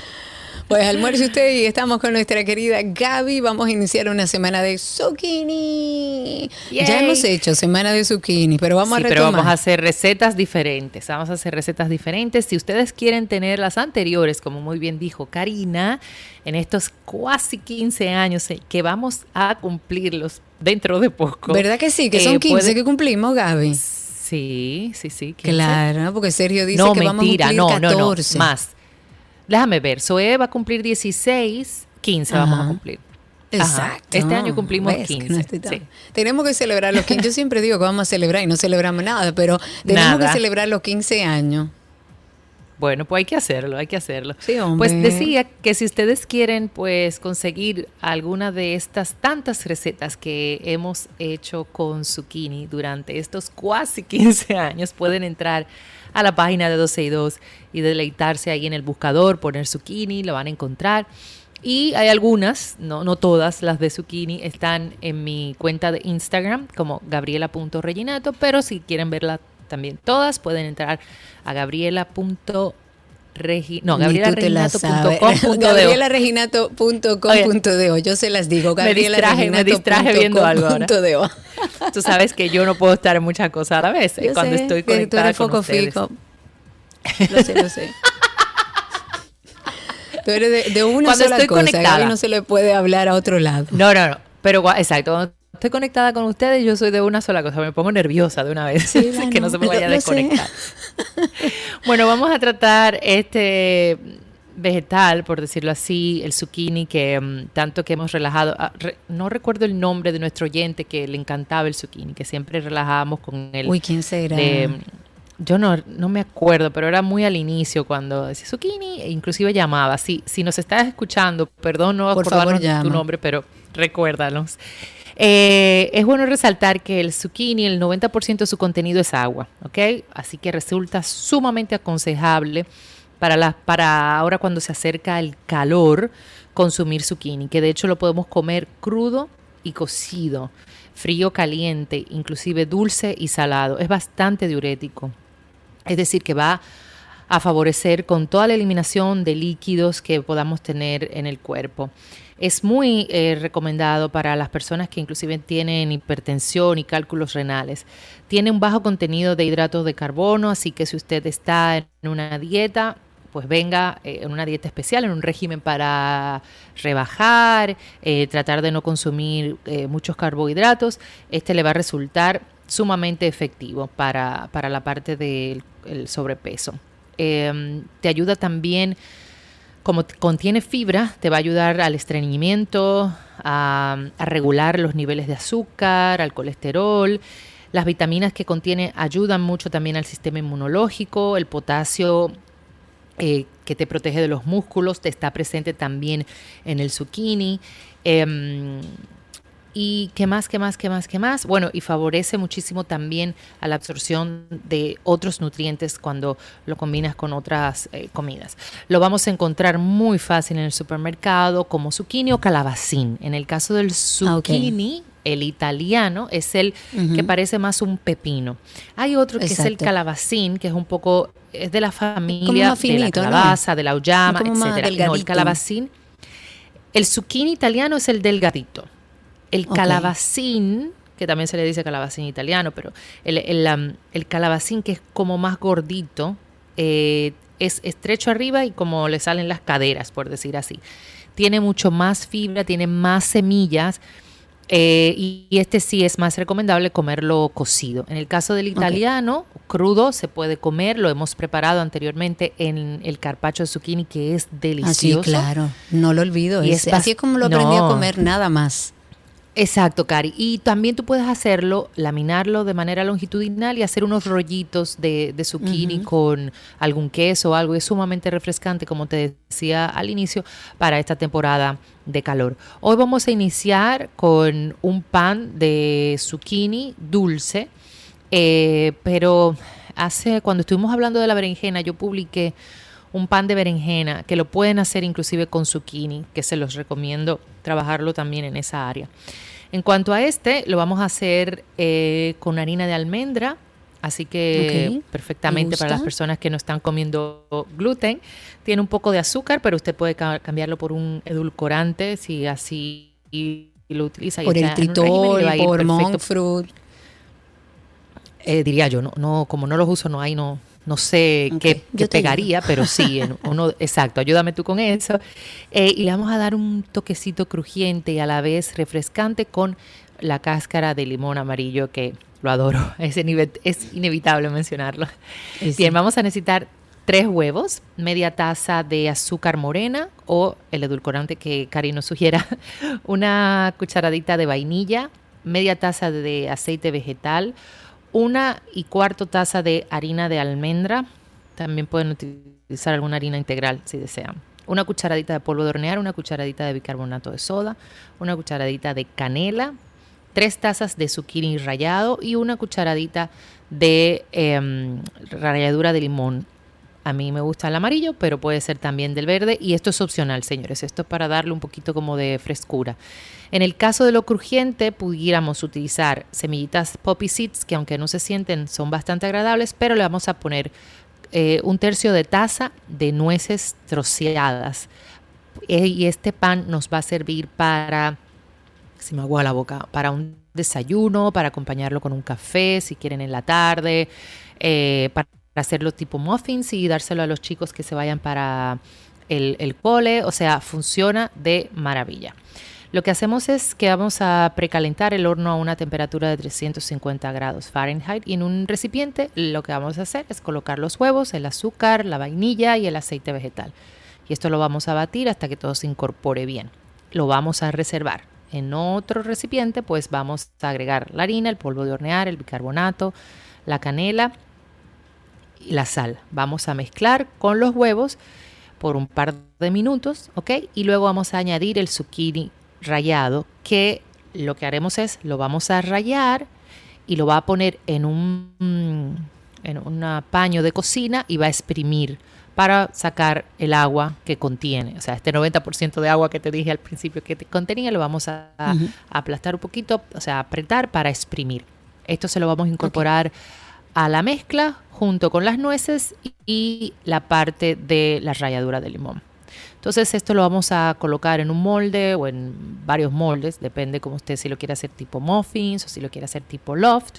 Pues almuerce usted y estamos con nuestra querida Gaby. Vamos a iniciar una semana de zucchini. Ya hemos hecho semana de zucchini, pero vamos Sí, a pero retomar. vamos a hacer recetas diferentes. Vamos a hacer recetas diferentes. Si ustedes quieren tener las anteriores, como muy bien dijo Karina, en estos casi 15 años eh, que vamos a cumplirlos dentro de poco. ¿Verdad que sí? Que eh, son 15 puede- que cumplimos, Gaby. Sí, sí, sí. 15. Claro, porque Sergio dice no, que mentira, vamos a no, cumplir no, no, 14. más. Déjame ver, Zoe va a cumplir 16, 15 vamos a cumplir. Exacto. Este año cumplimos ¿Ves que 15. no estoy tan- sí. Tenemos que celebrar los 15. Yo siempre digo que vamos a celebrar y no celebramos nada, pero tenemos Nada. que celebrar los 15 años. Bueno, pues hay que hacerlo, hay que hacerlo. Sí, hombre. Pues decía que si ustedes quieren pues conseguir alguna de estas tantas recetas que hemos hecho con zucchini durante estos casi 15 años, pueden entrar a la página de 12 y 2 y deleitarse ahí en el buscador, poner zucchini, lo van a encontrar. Y hay algunas, no, no todas las de zucchini, están en mi cuenta de Instagram como gabriela.reginato, pero si quieren verla también todas, pueden entrar a. No, te la sabes. gabrielareginato.com.de. Gabrielareginato.com.de. Yo se las digo. Me distraje, me distraje viendo algo ahora. gabrielareginato.com.de. Tú sabes que yo no puedo estar en muchas cosas a la vez Yo cuando sé estoy que tú conectada eres con fijo. Lo sé, lo sé. Tú eres de, de una Cuando sola estoy cosa. conectada. Gaby no se le puede hablar a otro lado. No, no, no. Pero exacto, cuando estoy conectada con ustedes, yo soy de una sola cosa. Me pongo nerviosa de una vez. Sí, que no bueno, se me vaya a desconectar. bueno, vamos a tratar este vegetal, por decirlo así, el zucchini, que mm, tanto que hemos relajado. Ah, re- no recuerdo el nombre de nuestro oyente que le encantaba el zucchini, que siempre relajábamos con él. Uy, ¿quién será? de- yo no, no me acuerdo, pero era muy al inicio cuando decía zucchini, e inclusive llamaba. Si, si nos estás escuchando, perdón no Por acordarnos tu nombre, pero recuérdanos. Eh, es bueno resaltar que el zucchini, el 90% de su contenido es agua, ¿ok? Así que resulta sumamente aconsejable para, para ahora cuando se acerca el calor consumir zucchini, que de hecho lo podemos comer crudo y cocido, frío, caliente, inclusive dulce y salado. Es bastante diurético. Es decir, que va a favorecer con toda la eliminación de líquidos que podamos tener en el cuerpo. Es muy eh, recomendado para las personas que inclusive tienen hipertensión y cálculos renales. Tiene un bajo contenido de hidratos de carbono, así que si usted está en una dieta, pues venga eh, en una dieta especial, en un régimen para rebajar, eh, tratar de no consumir muchos carbohidratos, este le va a resultar sumamente efectivo para, para la parte del sobrepeso. Em, te ayuda también, como contiene fibra, te va a ayudar al estreñimiento, a, regular los niveles de azúcar, al colesterol. Las vitaminas que contiene ayudan mucho también al sistema inmunológico, el potasio eh, que te protege de los músculos, te está presente también en el zucchini. Em, y qué más, qué más, qué más, qué más. Bueno, y favorece muchísimo también a la absorción de otros nutrientes cuando lo combinas con otras eh, comidas. Lo vamos a encontrar muy fácil en el supermercado como zucchini o calabacín. En el caso del zucchini, el italiano es el que parece más un pepino. Hay otro que es el calabacín, que es un poco, es de la familia de la calabaza, de la uyama, etc. No, el calabacín. El zucchini italiano es el delgadito. El calabacín, que también se le dice calabacín italiano, pero el, calabacín que es como más gordito, eh, es estrecho arriba y como le salen las caderas, por decir así. Tiene mucho más fibra, tiene más semillas. Eh, y, este sí es más recomendable comerlo cocido. En el caso del italiano, crudo se puede comer, lo hemos preparado anteriormente en el carpaccio de zucchini que es delicioso. Así, claro, no lo olvido. es, así es como lo aprendí a comer, nada más. Exacto, Cari. Y también tú puedes hacerlo, laminarlo de manera longitudinal y hacer unos rollitos de, de zucchini con algún queso o algo. Es sumamente refrescante, como te decía al inicio, para esta temporada de calor. Hoy vamos a iniciar con un pan de zucchini dulce, eh, pero hace cuando estuvimos hablando de la berenjena, yo publiqué un pan de berenjena, que lo pueden hacer inclusive con zucchini, que se los recomiendo trabajarlo también en esa área. En cuanto a este, lo vamos a hacer eh, con harina de almendra, así que perfectamente para las personas que no están comiendo gluten. Tiene un poco de azúcar, pero usted puede cambiarlo por un edulcorante si así lo utiliza. Por el tritol, por monk fruit. Eh, diría yo, no, no, como no los uso, no hay, no, no sé qué, pegaría, pero sí, uno, exacto, ayúdame tú con eso. Eh, y le vamos a dar un toquecito crujiente y a la vez refrescante con la cáscara de limón amarillo que lo adoro, es, es inevitable mencionarlo. Bien, vamos a necesitar tres huevos, media taza de azúcar morena o el edulcorante que Cari nos sugiera, una cucharadita de vainilla, media taza de aceite vegetal, una y cuarto taza de harina de almendra. También pueden utilizar alguna harina integral si desean. Una cucharadita de polvo de hornear, una cucharadita de bicarbonato de soda, una cucharadita de canela, tres tazas de zucchini rallado y una cucharadita de em, ralladura de limón a mí me gusta el amarillo, pero puede ser también del verde y esto es opcional, señores. Esto es para darle un poquito como de frescura. En el caso de lo crujiente, pudiéramos utilizar semillitas poppy seeds, que aunque no se sienten, son bastante agradables, pero le vamos a poner eh, un tercio de taza de nueces troceadas. Eh, y este pan nos va a servir para, si me agua la boca, para un desayuno, para acompañarlo con un café, si quieren en la tarde, eh, para hacerlo tipo muffins y dárselo a los chicos que se vayan para el, el cole. O sea, funciona de maravilla. Lo que hacemos es que vamos a precalentar el horno a una temperatura de 350 grados Fahrenheit y en un recipiente lo que vamos a hacer es colocar los huevos, el azúcar, la vainilla y el aceite vegetal. Y esto lo vamos a batir hasta que todo se incorpore bien. Lo vamos a reservar. En otro recipiente pues vamos a agregar la harina, el polvo de hornear, el bicarbonato, la canela la sal. Vamos a mezclar con los huevos por un par de minutos, ¿ok? Y luego vamos a añadir el zucchini rallado que lo que haremos es, lo vamos a rayar y lo va a poner en un, en un paño de cocina y va a exprimir para sacar el agua que contiene. O sea, este 90% de agua que te dije al principio que contenía lo vamos a, aplastar un poquito, o sea, apretar para exprimir. Esto se lo vamos a incorporar a la mezcla junto con las nueces y la parte de la ralladura de limón. Entonces esto lo vamos a colocar en un molde o en varios moldes, depende como usted si lo quiere hacer tipo muffins o si lo quiere hacer tipo loft,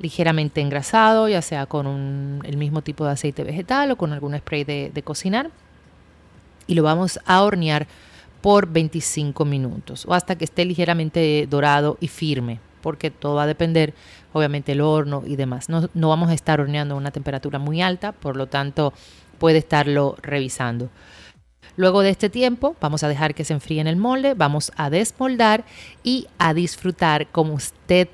ligeramente engrasado, ya sea con el mismo tipo de aceite vegetal o con algún spray de, de cocinar. Y lo vamos a hornear por 25 minutos o hasta que esté ligeramente dorado y firme, porque todo va a depender, obviamente, el horno y demás. No, no vamos a estar horneando a una temperatura muy alta, por lo tanto, puede estarlo revisando. Luego de este tiempo vamos a dejar que se enfríe en el molde, vamos a desmoldar y a disfrutar como usted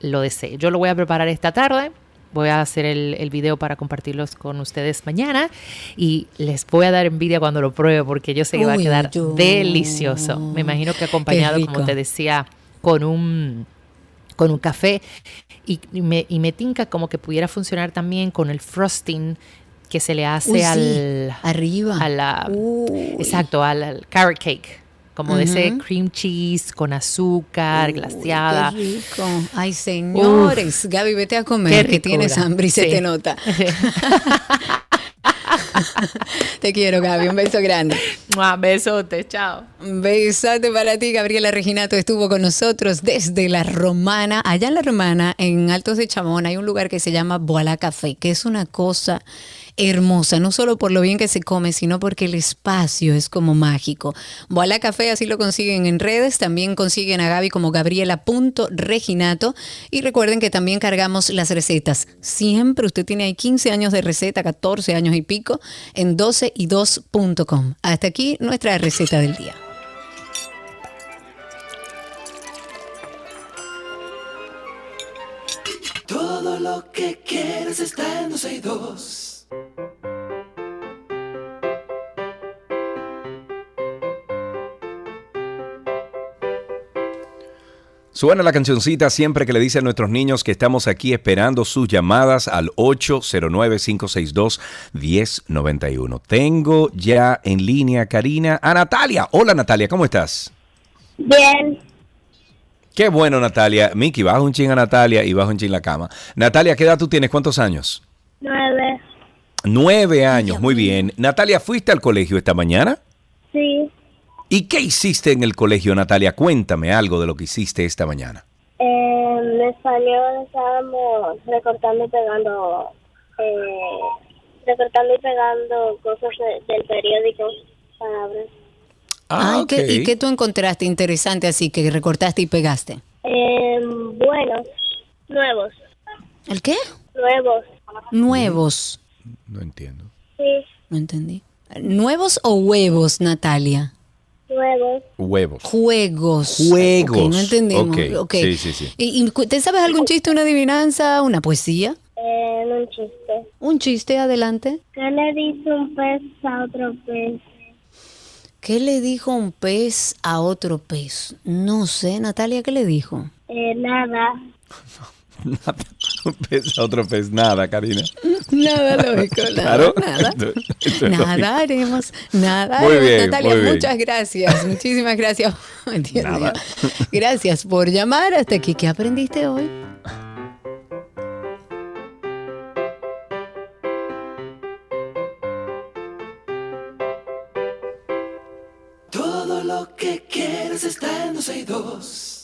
lo desee. Yo lo voy a preparar esta tarde. Voy a hacer el, video para compartirlos con ustedes mañana y les voy a dar envidia cuando lo pruebe porque yo sé que va a quedar delicioso. Me imagino que acompañado, como te decía, con un, con un café y me, y me tinca como que pudiera funcionar también con el frosting que se le hace al arriba a la exacto al, carrot cake como de ese cream cheese con azúcar glaciada. Qué rico. Ay, señores. Gaby, vete a comer, que tienes hambre y se te nota. te quiero, Gaby. Un beso grande. Besote, chao. Un besote para ti. Gabriela Reginato estuvo con nosotros desde La Romana. Allá en La Romana, en Altos de Chamón, hay un lugar que se llama Boala Café, que es una cosa hermosa, no solo por lo bien que se come, sino porque el espacio es como mágico. Voilà Café, así lo consiguen en redes, también consiguen a Gaby como gabriela.reginato y recuerden que también cargamos las recetas. Siempre usted tiene ahí 15 años de receta, 14 años y pico, en 12y2.com. Hasta aquí nuestra receta del día. Todo lo que quieres está en 12 y 2. Suena la cancioncita siempre que le dice a nuestros niños que estamos aquí esperando sus llamadas al 809-562-1091. Tengo ya en línea, Karina, a Natalia. Hola Natalia, ¿cómo estás? Bien. Qué bueno, Natalia. Miki, baja un ching a Natalia y baja un ching la cama. Natalia, ¿qué edad tú tienes? ¿Cuántos años? Nueve. Nueve años, muy bien. Natalia, ¿fuiste al colegio esta mañana? Sí. ¿Y qué hiciste en el colegio, Natalia? Cuéntame algo de lo que hiciste esta mañana. En español estábamos recortando y pegando, eh, recortando y pegando cosas del periódico, palabras. Ah, ¿Y qué tú encontraste interesante así que recortaste y pegaste? Eh, buenos, nuevos. ¿El qué? Nuevos. Nuevos. No entiendo. Sí. No entendí. ¿Nuevos o huevos, Natalia? Huevos. Huevos. Juegos. Juegos. no entendemos. Sí, sí, sí. ¿Y, te sabes algún chiste, una adivinanza, una poesía? Eh, un chiste. Un chiste, adelante. ¿Qué le dice un pez a otro pez? ¿Qué le dijo un pez a otro pez? No sé, Natalia, ¿qué le dijo? Eh, nada. nada. Un pez a otro pez, nada, Karina. Nada lógico, nada. Claro. Nada. nada haremos, nada muy haremos. Bien, Natalia, muy bien. muchas gracias. Muchísimas gracias. Nada. Gracias por llamar hasta aquí. ¿Qué aprendiste hoy? Todo lo que quieres está en 12 y 2.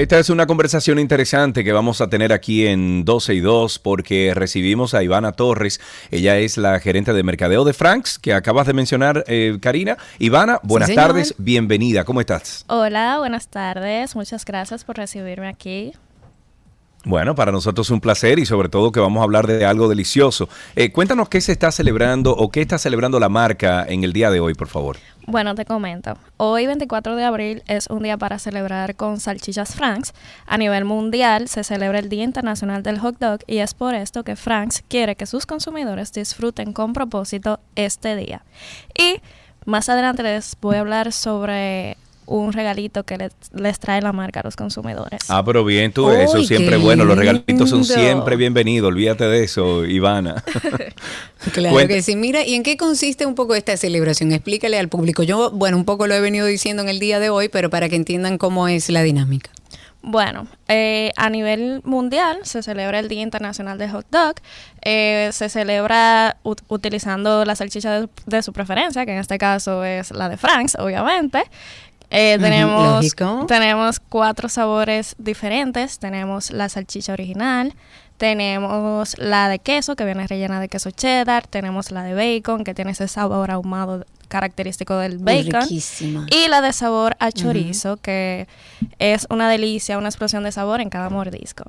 Esta es una conversación interesante que vamos a tener aquí en 12 y 2 porque recibimos a Ivana Torres. Ella es la gerente de mercadeo de Franks que acabas de mencionar, eh, Karina. Ivana, buenas tardes, bienvenida. ¿Cómo estás? Hola, buenas tardes. Muchas gracias por recibirme aquí. Bueno, para nosotros es un placer y sobre todo que vamos a hablar de algo delicioso. Eh, cuéntanos qué se está celebrando o qué está celebrando la marca en el día de hoy, por favor. Bueno, te comento. Hoy, 24 de abril, es un día para celebrar con salchichas Franks. A nivel mundial se celebra el Día Internacional del Hot Dog y es por esto que Franks quiere que sus consumidores disfruten con propósito este día. Y más adelante les voy a hablar sobre un regalito que les, les trae la marca a los consumidores. Ah, pero bien, tú, Uy, eso siempre es bueno. Los regalitos son siempre bienvenidos. Olvídate de eso, Ivana. Claro Cuenta- que sí. Mira, ¿y en qué consiste un poco esta celebración? Explícale al público. Yo, bueno, un poco lo he venido diciendo en el día de hoy, pero para que entiendan cómo es la dinámica. Bueno, eh, a nivel mundial se celebra el Día Internacional del Hot Dog. Eh, se celebra ut- utilizando la salchicha de, de su preferencia, que en este caso es la de Frank's, obviamente. Eh, tenemos, lógico. tenemos cuatro sabores diferentes. Tenemos la salchicha original, tenemos la de queso, que viene rellena de queso cheddar, tenemos la de bacon, que tiene ese sabor ahumado característico del bacon. riquísima. Y la de sabor a chorizo, que es una delicia, una explosión de sabor en cada mordisco.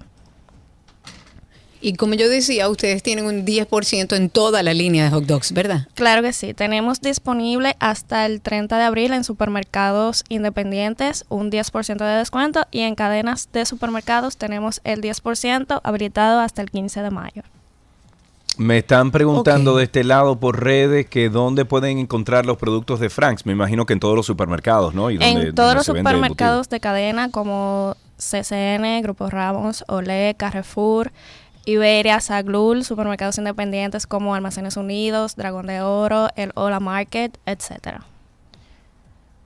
Y como yo decía, ustedes tienen un 10% en toda la línea de hot dogs, ¿verdad? Claro que sí, tenemos disponible hasta el 30 de abril en supermercados independientes un 10% de descuento y en cadenas de supermercados tenemos el 10% habilitado hasta el 15 de mayo. Me están preguntando Ok. de este lado por redes que dónde pueden encontrar los productos de Franks. Me imagino que en todos los supermercados, ¿no? Y donde- en donde todos los supermercados de cadena como CCN, Grupo Ramos, Olé, Carrefour, Iberia, Saglul, supermercados independientes como Almacenes Unidos, Dragón de Oro, el Ola Market, etcétera. embutido.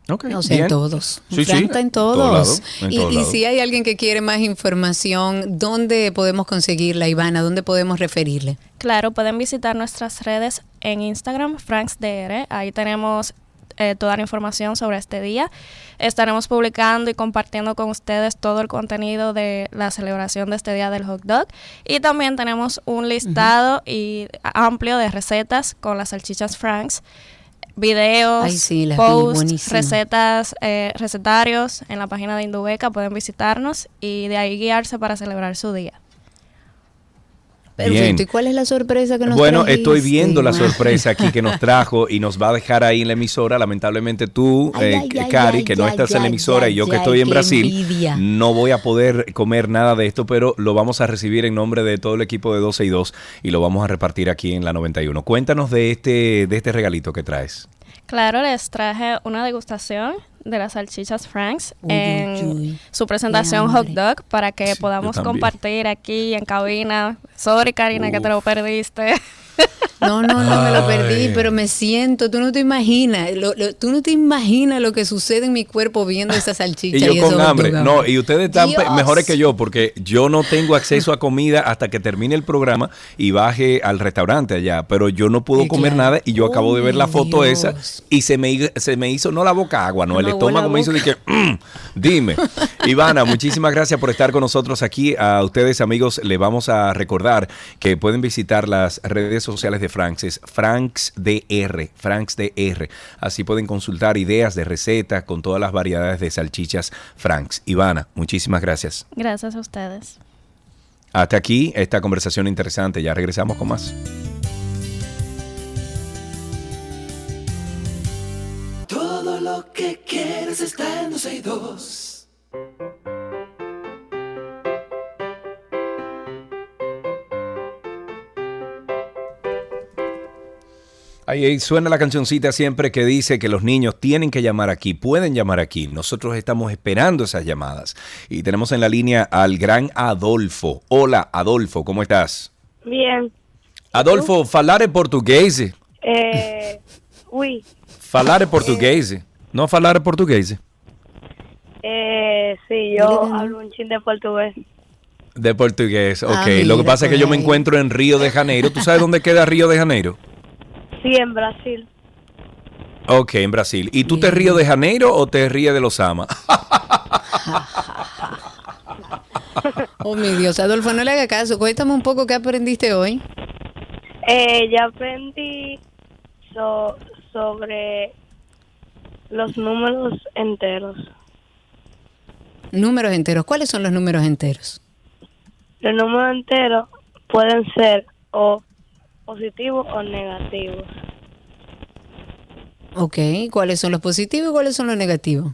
Ok, O sea, bien. en todos. Sí, sí. En Todos en y y si hay alguien que quiere más información, ¿dónde podemos conseguirla, Ivana? ¿Dónde podemos referirle? Claro, pueden visitar nuestras redes en Instagram, FranksDR. Ahí tenemos eh, toda la información sobre este día. Estaremos publicando y compartiendo con ustedes todo el contenido de la celebración de este día del hot dog. Y también tenemos un listado y amplio de recetas con las salchichas Franks. Videos, Ay, sí, posts, recetas, eh, recetarios en la página de Indubeca pueden visitarnos y de ahí guiarse para celebrar su día. Perfecto. Bien. ¿Y cuál es la sorpresa que nos Bueno, trajiste, estoy viendo la sorpresa aquí que nos trajo y nos va a dejar ahí en la emisora. Lamentablemente tú, Ay, eh, ay, Cari, ay, que no estás en la emisora y yo que estoy en Brasil, envidia. no voy a poder comer nada de esto, pero lo vamos a recibir en nombre de todo el equipo de 12 y 2 y lo vamos a repartir aquí en la 91. Cuéntanos de este, de este regalito que traes. Claro, les traje una degustación de las salchichas Franks Uy, en uy, uy. su presentación hot dog para que Sí, podamos compartir aquí en cabina. Sorry, Karina, que te lo perdiste. No, no, no, me lo perdí, pero me siento, tú no te imaginas, lo- lo- tú no te imaginas lo que sucede en mi cuerpo viendo esa salchicha. Y yo esos con hambre. No, y ustedes están Dios. mejores que yo porque yo no tengo acceso a comida hasta que termine el programa y baje al restaurante allá. Pero yo no puedo comer claro. nada y yo acabo de Oh, ver la mi foto Dios. esa y se me, se me hizo no la boca agua, no, el estómago me hizo de que, "Mm, dime. Ivana, muchísimas gracias por estar con nosotros aquí. A ustedes, amigos, le vamos a recordar que pueden visitar las redes sociales de Franks, es FranksDR, FranksDR. Así pueden consultar ideas de recetas con todas las variedades de salchichas Franks. Ivana, muchísimas gracias. Gracias a ustedes. Hasta aquí esta conversación interesante. Ya regresamos con más. Todo lo que quieres está en 12 y 2. Ahí, ahí suena la cancioncita siempre que dice que los niños tienen que llamar aquí, pueden llamar aquí. Nosotros estamos esperando esas llamadas. Y tenemos en la línea al gran Adolfo. Hola, Adolfo, ¿cómo estás? Bien. Adolfo, falare portuguese. Eh, uy. Falare portuguese. No falare portuguese. Eh, sí, yo hablo un chin de portugués. De portugués, ok. Ah, Lo que pasa es que yo me pues encuentro en Río de Janeiro. ¿Tú sabes dónde queda Río de Janeiro? Sí, en Brasil. Ok, en Brasil. ¿Y tú te ríes de Janeiro o te ríes de los Ama? Oh, mi Dios, Adolfo, no le haga caso. Cuéntame un poco qué aprendiste hoy. Eh, ya aprendí so- sobre los números enteros. Números enteros. ¿Cuáles son los números enteros? los números enteros pueden ser o positivos o negativos. Ok, ¿cuáles son los positivos y cuáles son los negativos?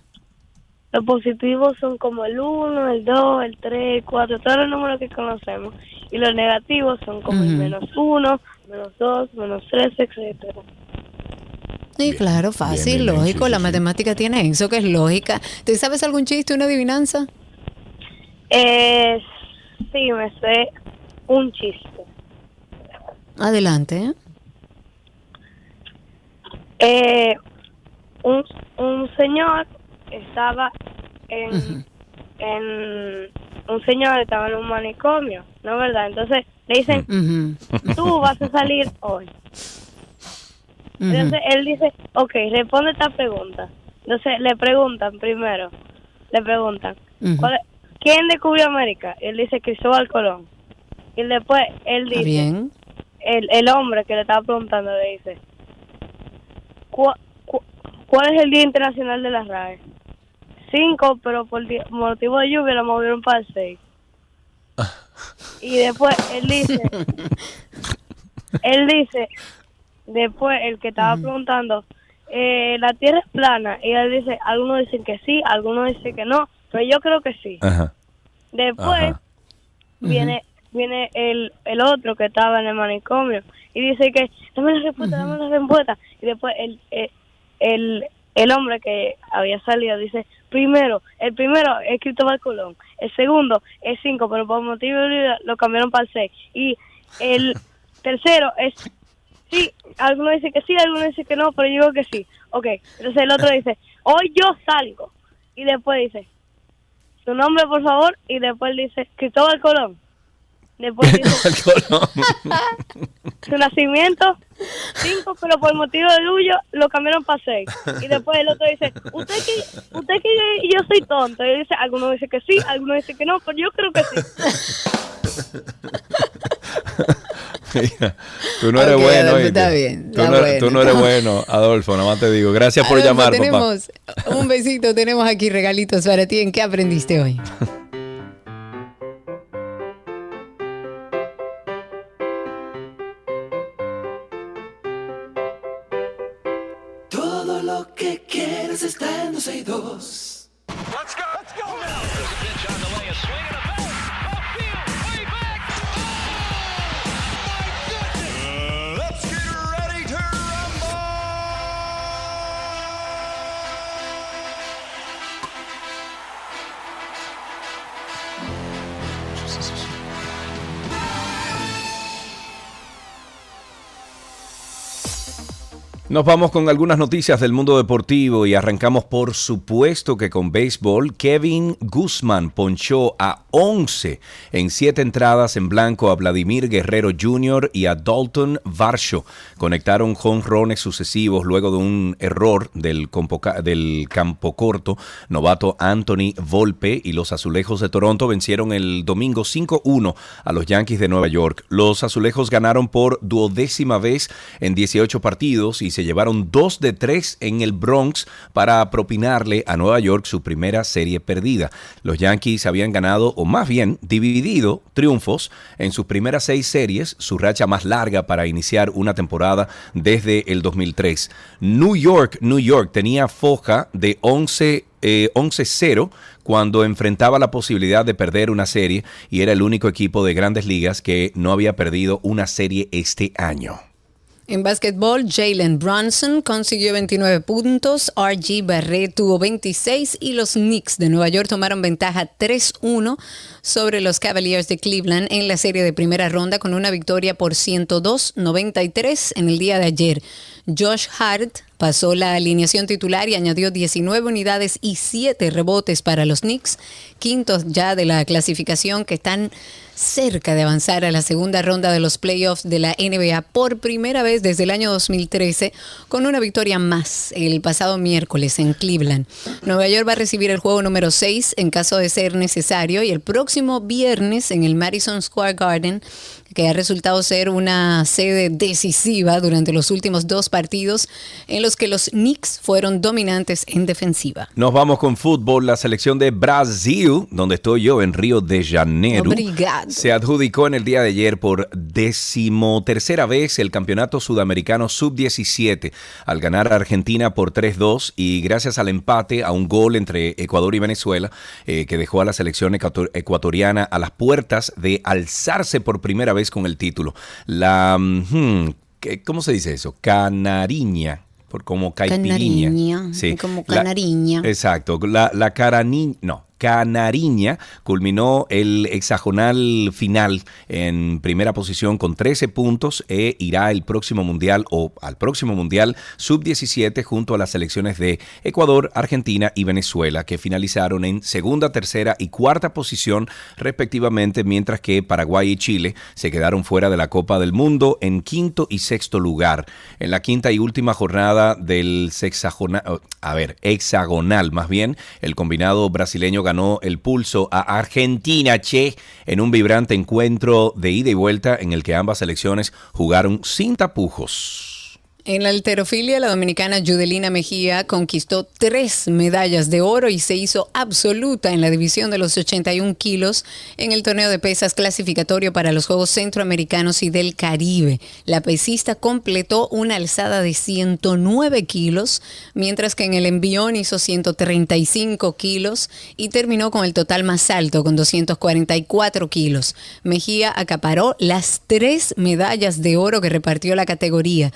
Los positivos son como el 1, el 2, el 3, el 4, todos los números que conocemos. Y los negativos son como el menos 1, menos 2, menos 3, etcétera. Sí, claro, fácil, bien, bien, lógico. sí, la sí, sí. matemática tiene eso, que es lógica. ¿Te sabes algún chiste, una adivinanza? Eh, sí, me sé un chiste. Adelante. ¿eh? Un, un señor estaba en, en un señor estaba en un manicomio, ¿no verdad? Entonces le dicen, Ujú, tú vas a salir hoy. Entonces él dice, ok, responde esta pregunta. Entonces le preguntan primero, le preguntan. ¿cuál ¿quién descubrió América? Y él dice Cristóbal Colón. Y después él dice, bien. El, el hombre que le estaba preguntando le dice, "¿Cu- cu- ¿cuál es el Día Internacional de las RAE? Cinco, pero por motivo de lluvia lo movieron para el seis. Y después él dice, él dice, después el que estaba preguntando, eh, la Tierra es plana. Y él dice, algunos dicen que sí, algunos dicen que no, pero yo creo que sí. Ajá. Después Ajá. viene viene el, el otro que estaba en el manicomio y dice que dame la respuesta, dame la respuesta. Y después el, el, el, el hombre que había salido dice, primero, el primero es Cristóbal Colón, el segundo es cinco, pero por motivo de vida lo cambiaron para el seis. Y el tercero es, sí, algunos dicen que sí, algunos dicen que no, pero yo digo que sí. Ok, entonces el otro dice, hoy yo salgo. Y después dice, su nombre por favor, y después dice Cristóbal Colón. Después Colón. su nacimiento, cinco, pero por motivo de Luyo lo cambiaron para seis. Y después el otro dice, usted que, usted que yo soy tonto. Y él dice, algunos dicen que sí, algunos dicen que no, pero yo creo que sí. Mira, tú no eres Ok, bueno. Adolfo, está bien, Tú no, bueno. tú no eres bueno, Adolfo, nada más te digo. Gracias por Adolfo, llamar, papá. tenemos un besito, tenemos aquí regalitos para ti. ¿En qué aprendiste hoy? Nos vamos con algunas noticias del mundo deportivo y arrancamos por supuesto que con béisbol. Kevin Guzmán ponchó a 11 en 7 entradas en blanco a Vladimir Guerrero Jr. y a Dalton Varsho. Conectaron jonrones sucesivos luego de un error del, del campo corto. Novato Anthony Volpe y los Azulejos de Toronto vencieron el domingo 5-1 a los Yankees de Nueva York. Los Azulejos ganaron por duodécima vez en 18 partidos y se llevaron 2 de 3 en el Bronx para propinarle a Nueva York su primera serie perdida. Los Yankees habían ganado, o más bien dividido, triunfos en sus primeras seis series, su racha más larga para iniciar una temporada desde el 2003. New York, New York tenía foja de 11 eh, 11-0 cuando enfrentaba la posibilidad de perder una serie y era el único equipo de grandes ligas que no había perdido una serie este año. En básquetbol, Jalen Brunson consiguió 29 puntos, RG Barrett tuvo 26 y los Knicks de Nueva York tomaron ventaja 3-1 sobre los Cavaliers de Cleveland en la serie de primera ronda con una victoria por 102-93 en el día de ayer. Josh Hart pasó la alineación titular y añadió 19 unidades y 7 rebotes para los Knicks, quintos ya de la clasificación que están cerca de avanzar a la segunda ronda de los playoffs de la NBA por primera vez desde el año 2013 con una victoria más el pasado miércoles en Cleveland. Nueva York va a recibir el juego número 6 en caso de ser necesario y el próximo viernes en el Madison Square Garden que ha resultado ser una sede decisiva durante los últimos dos partidos en los que los Knicks fueron dominantes en defensiva. Nos vamos con fútbol. La selección de Brasil, donde estoy yo, en Río de Janeiro, Obrigado. Se adjudicó en el día de ayer por decimotercera vez el campeonato sudamericano sub-17 al ganar a Argentina por 3-2 y gracias al empate a un gol entre Ecuador y Venezuela eh, que dejó a la selección ecuator- ecuatoriana a las puertas de alzarse por primera vez con el título. La, mm, hmm, ¿qué- ¿cómo se dice eso? Canariña. Por como caipiriña. Canariña, como La- canariña. Exacto. La, la carani- no, Canariña culminó el hexagonal final en primera posición con 13 puntos e irá el próximo mundial o al próximo mundial sub-17 junto a las selecciones de Ecuador, Argentina y Venezuela que finalizaron en segunda, tercera y cuarta posición respectivamente, mientras que Paraguay y Chile se quedaron fuera de la Copa del Mundo en quinto y sexto lugar. En la quinta y última jornada del a ver, hexagonal más bien, el combinado brasileño ganó el pulso a Argentina, che, en un vibrante encuentro de ida y vuelta en el que ambas selecciones jugaron sin tapujos. En la alterofilia, la dominicana Judelina Mejía conquistó tres medallas de oro y se hizo absoluta en la división de los 81 kilos en el torneo de pesas clasificatorio para los Juegos Centroamericanos y del Caribe. La pesista completó una alzada de 109 kilos, mientras que en el envión hizo 135 kilos y terminó con el total más alto, con 244 kilos. Mejía acaparó las tres medallas de oro que repartió la categoría.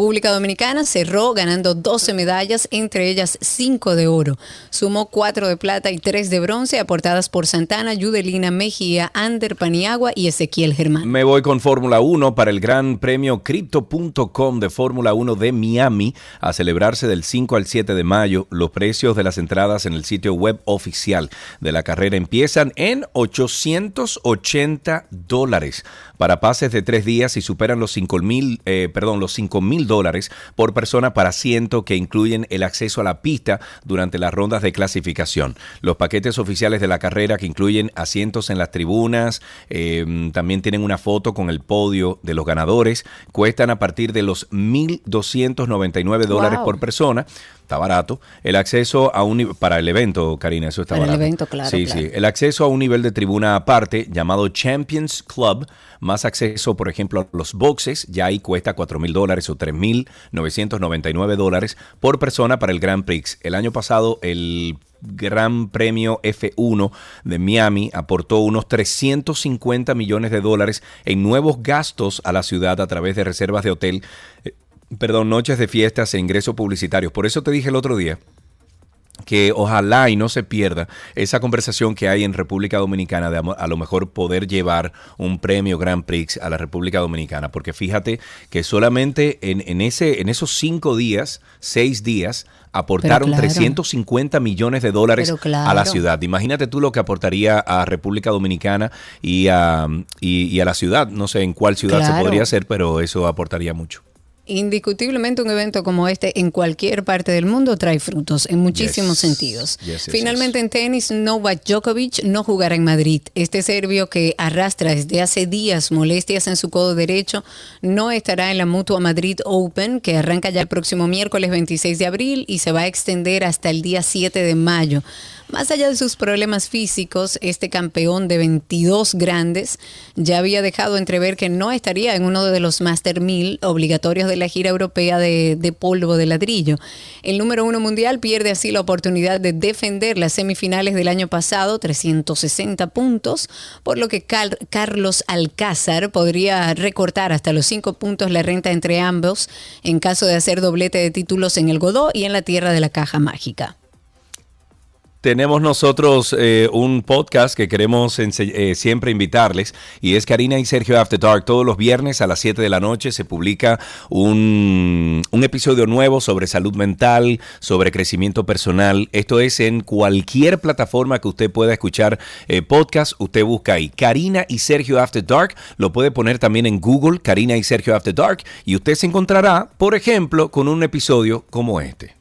Dominicana cerró ganando 12 medallas, entre ellas 5 de oro. Sumó 4 de plata y 3 de bronce, aportadas por Santana, Yudelina Mejía, Ander Paniagua y Ezequiel Germán. Me voy con Fórmula 1 para el Gran Premio Crypto.com de Fórmula 1 de Miami a celebrarse del 5 al 7 de mayo. Los precios de las entradas en el sitio web oficial de la carrera empiezan en 880 dólares para pases de tres días y superan los 5 mil, eh, perdón, los 5 mil dólares por persona para asiento que incluyen el acceso a la pista durante las rondas de clasificación. Los paquetes oficiales de la carrera que incluyen asientos en las tribunas, eh, también tienen una foto con el podio de los ganadores, cuestan a partir de los 1.299 dólares Wow. por persona. Está barato. El acceso a un para el evento, Karina, eso está Para el barato. evento, claro, Sí, claro. sí. El acceso a un nivel de tribuna aparte llamado Champions Club, más acceso, por ejemplo, a los boxes, ya ahí cuesta 4 mil dólares o 3 mil 999 dólares por persona para el Grand Prix. El año pasado, el Gran Premio F1 de Miami aportó unos 350 millones de dólares en nuevos gastos a la ciudad a través de reservas de hotel, eh, perdón, noches de fiestas e ingresos publicitarios. Por eso te dije el otro día que ojalá y no se pierda esa conversación que hay en República Dominicana de a lo mejor poder llevar un premio Grand Prix a la República Dominicana, porque fíjate que solamente en, en ese, en esos cinco días, seis días, aportaron claro. 350 millones de dólares claro. a la ciudad. Imagínate tú lo que aportaría a República Dominicana y a, y, y a la ciudad. No sé en cuál ciudad se podría hacer, pero eso aportaría mucho. Indiscutiblemente un evento como este en cualquier parte del mundo trae frutos en muchísimos Yes. sentidos. Yes, yes, Finalmente en tenis, Novak Djokovic no jugará en Madrid. Este serbio que arrastra desde hace días molestias en su codo derecho no estará en la Mutua Madrid Open que arranca ya el próximo miércoles 26 de abril y se va a extender hasta el día 7 de mayo. Más allá de sus problemas físicos, este campeón de 22 grandes ya había dejado entrever que no estaría en uno de los Master 1000 obligatorios de la gira europea de, polvo de ladrillo. El número uno mundial pierde así la oportunidad de defender las semifinales del año pasado, 360 puntos, por lo que Car- Carlos Alcázar podría recortar hasta los 5 puntos la renta entre ambos en caso de hacer doblete de títulos en el Godó y en la tierra de la caja mágica. Tenemos nosotros eh, un podcast que queremos eh, siempre invitarles y es Karina y Sergio After Dark. Todos los viernes a las 7 de la noche se publica un, un episodio nuevo sobre salud mental, sobre crecimiento personal. Esto es en cualquier plataforma que usted pueda escuchar eh, podcast. Usted busca ahí Karina y Sergio After Dark. Lo puede poner también en Google, Karina y Sergio After Dark. Y usted se encontrará, por ejemplo, con un episodio como este.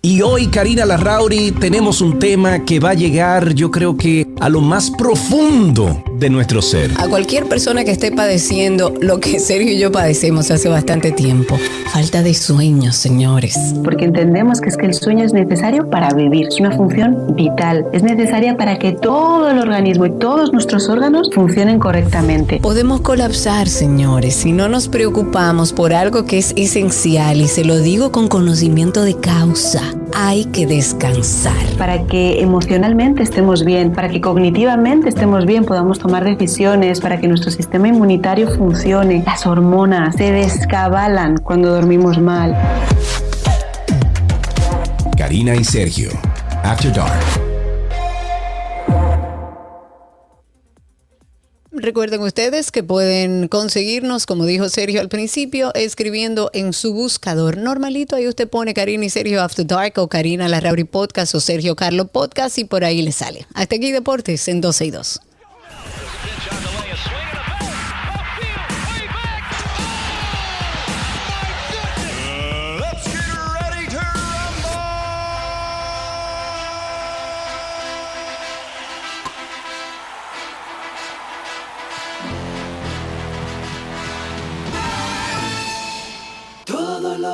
Y hoy, Karina Larrauri, tenemos un tema que va a llegar, yo creo que a lo más profundo de nuestro ser. A cualquier persona que esté padeciendo lo que Sergio y yo padecemos hace bastante tiempo, falta de sueño, señores. Porque entendemos que es que el sueño es necesario para vivir, es una función vital, es necesaria para que todo el organismo y todos nuestros órganos funcionen correctamente. Podemos colapsar, señores, si no nos preocupamos por algo que es esencial y se lo digo con conocimiento de causa. Hay que descansar. Para que emocionalmente estemos bien, para que cognitivamente estemos bien, podamos tomar decisiones, para que nuestro sistema inmunitario funcione. Las hormonas se descabalan cuando dormimos mal. Karina y Sergio, After Dark. Recuerden ustedes que pueden conseguirnos, como dijo Sergio al principio, escribiendo en su buscador normalito. Ahí usted pone Karina y Sergio After Dark o Karina Larrauri Podcast o Sergio Carlo Podcast y por ahí le sale. Hasta aquí Deportes en 12 y 2.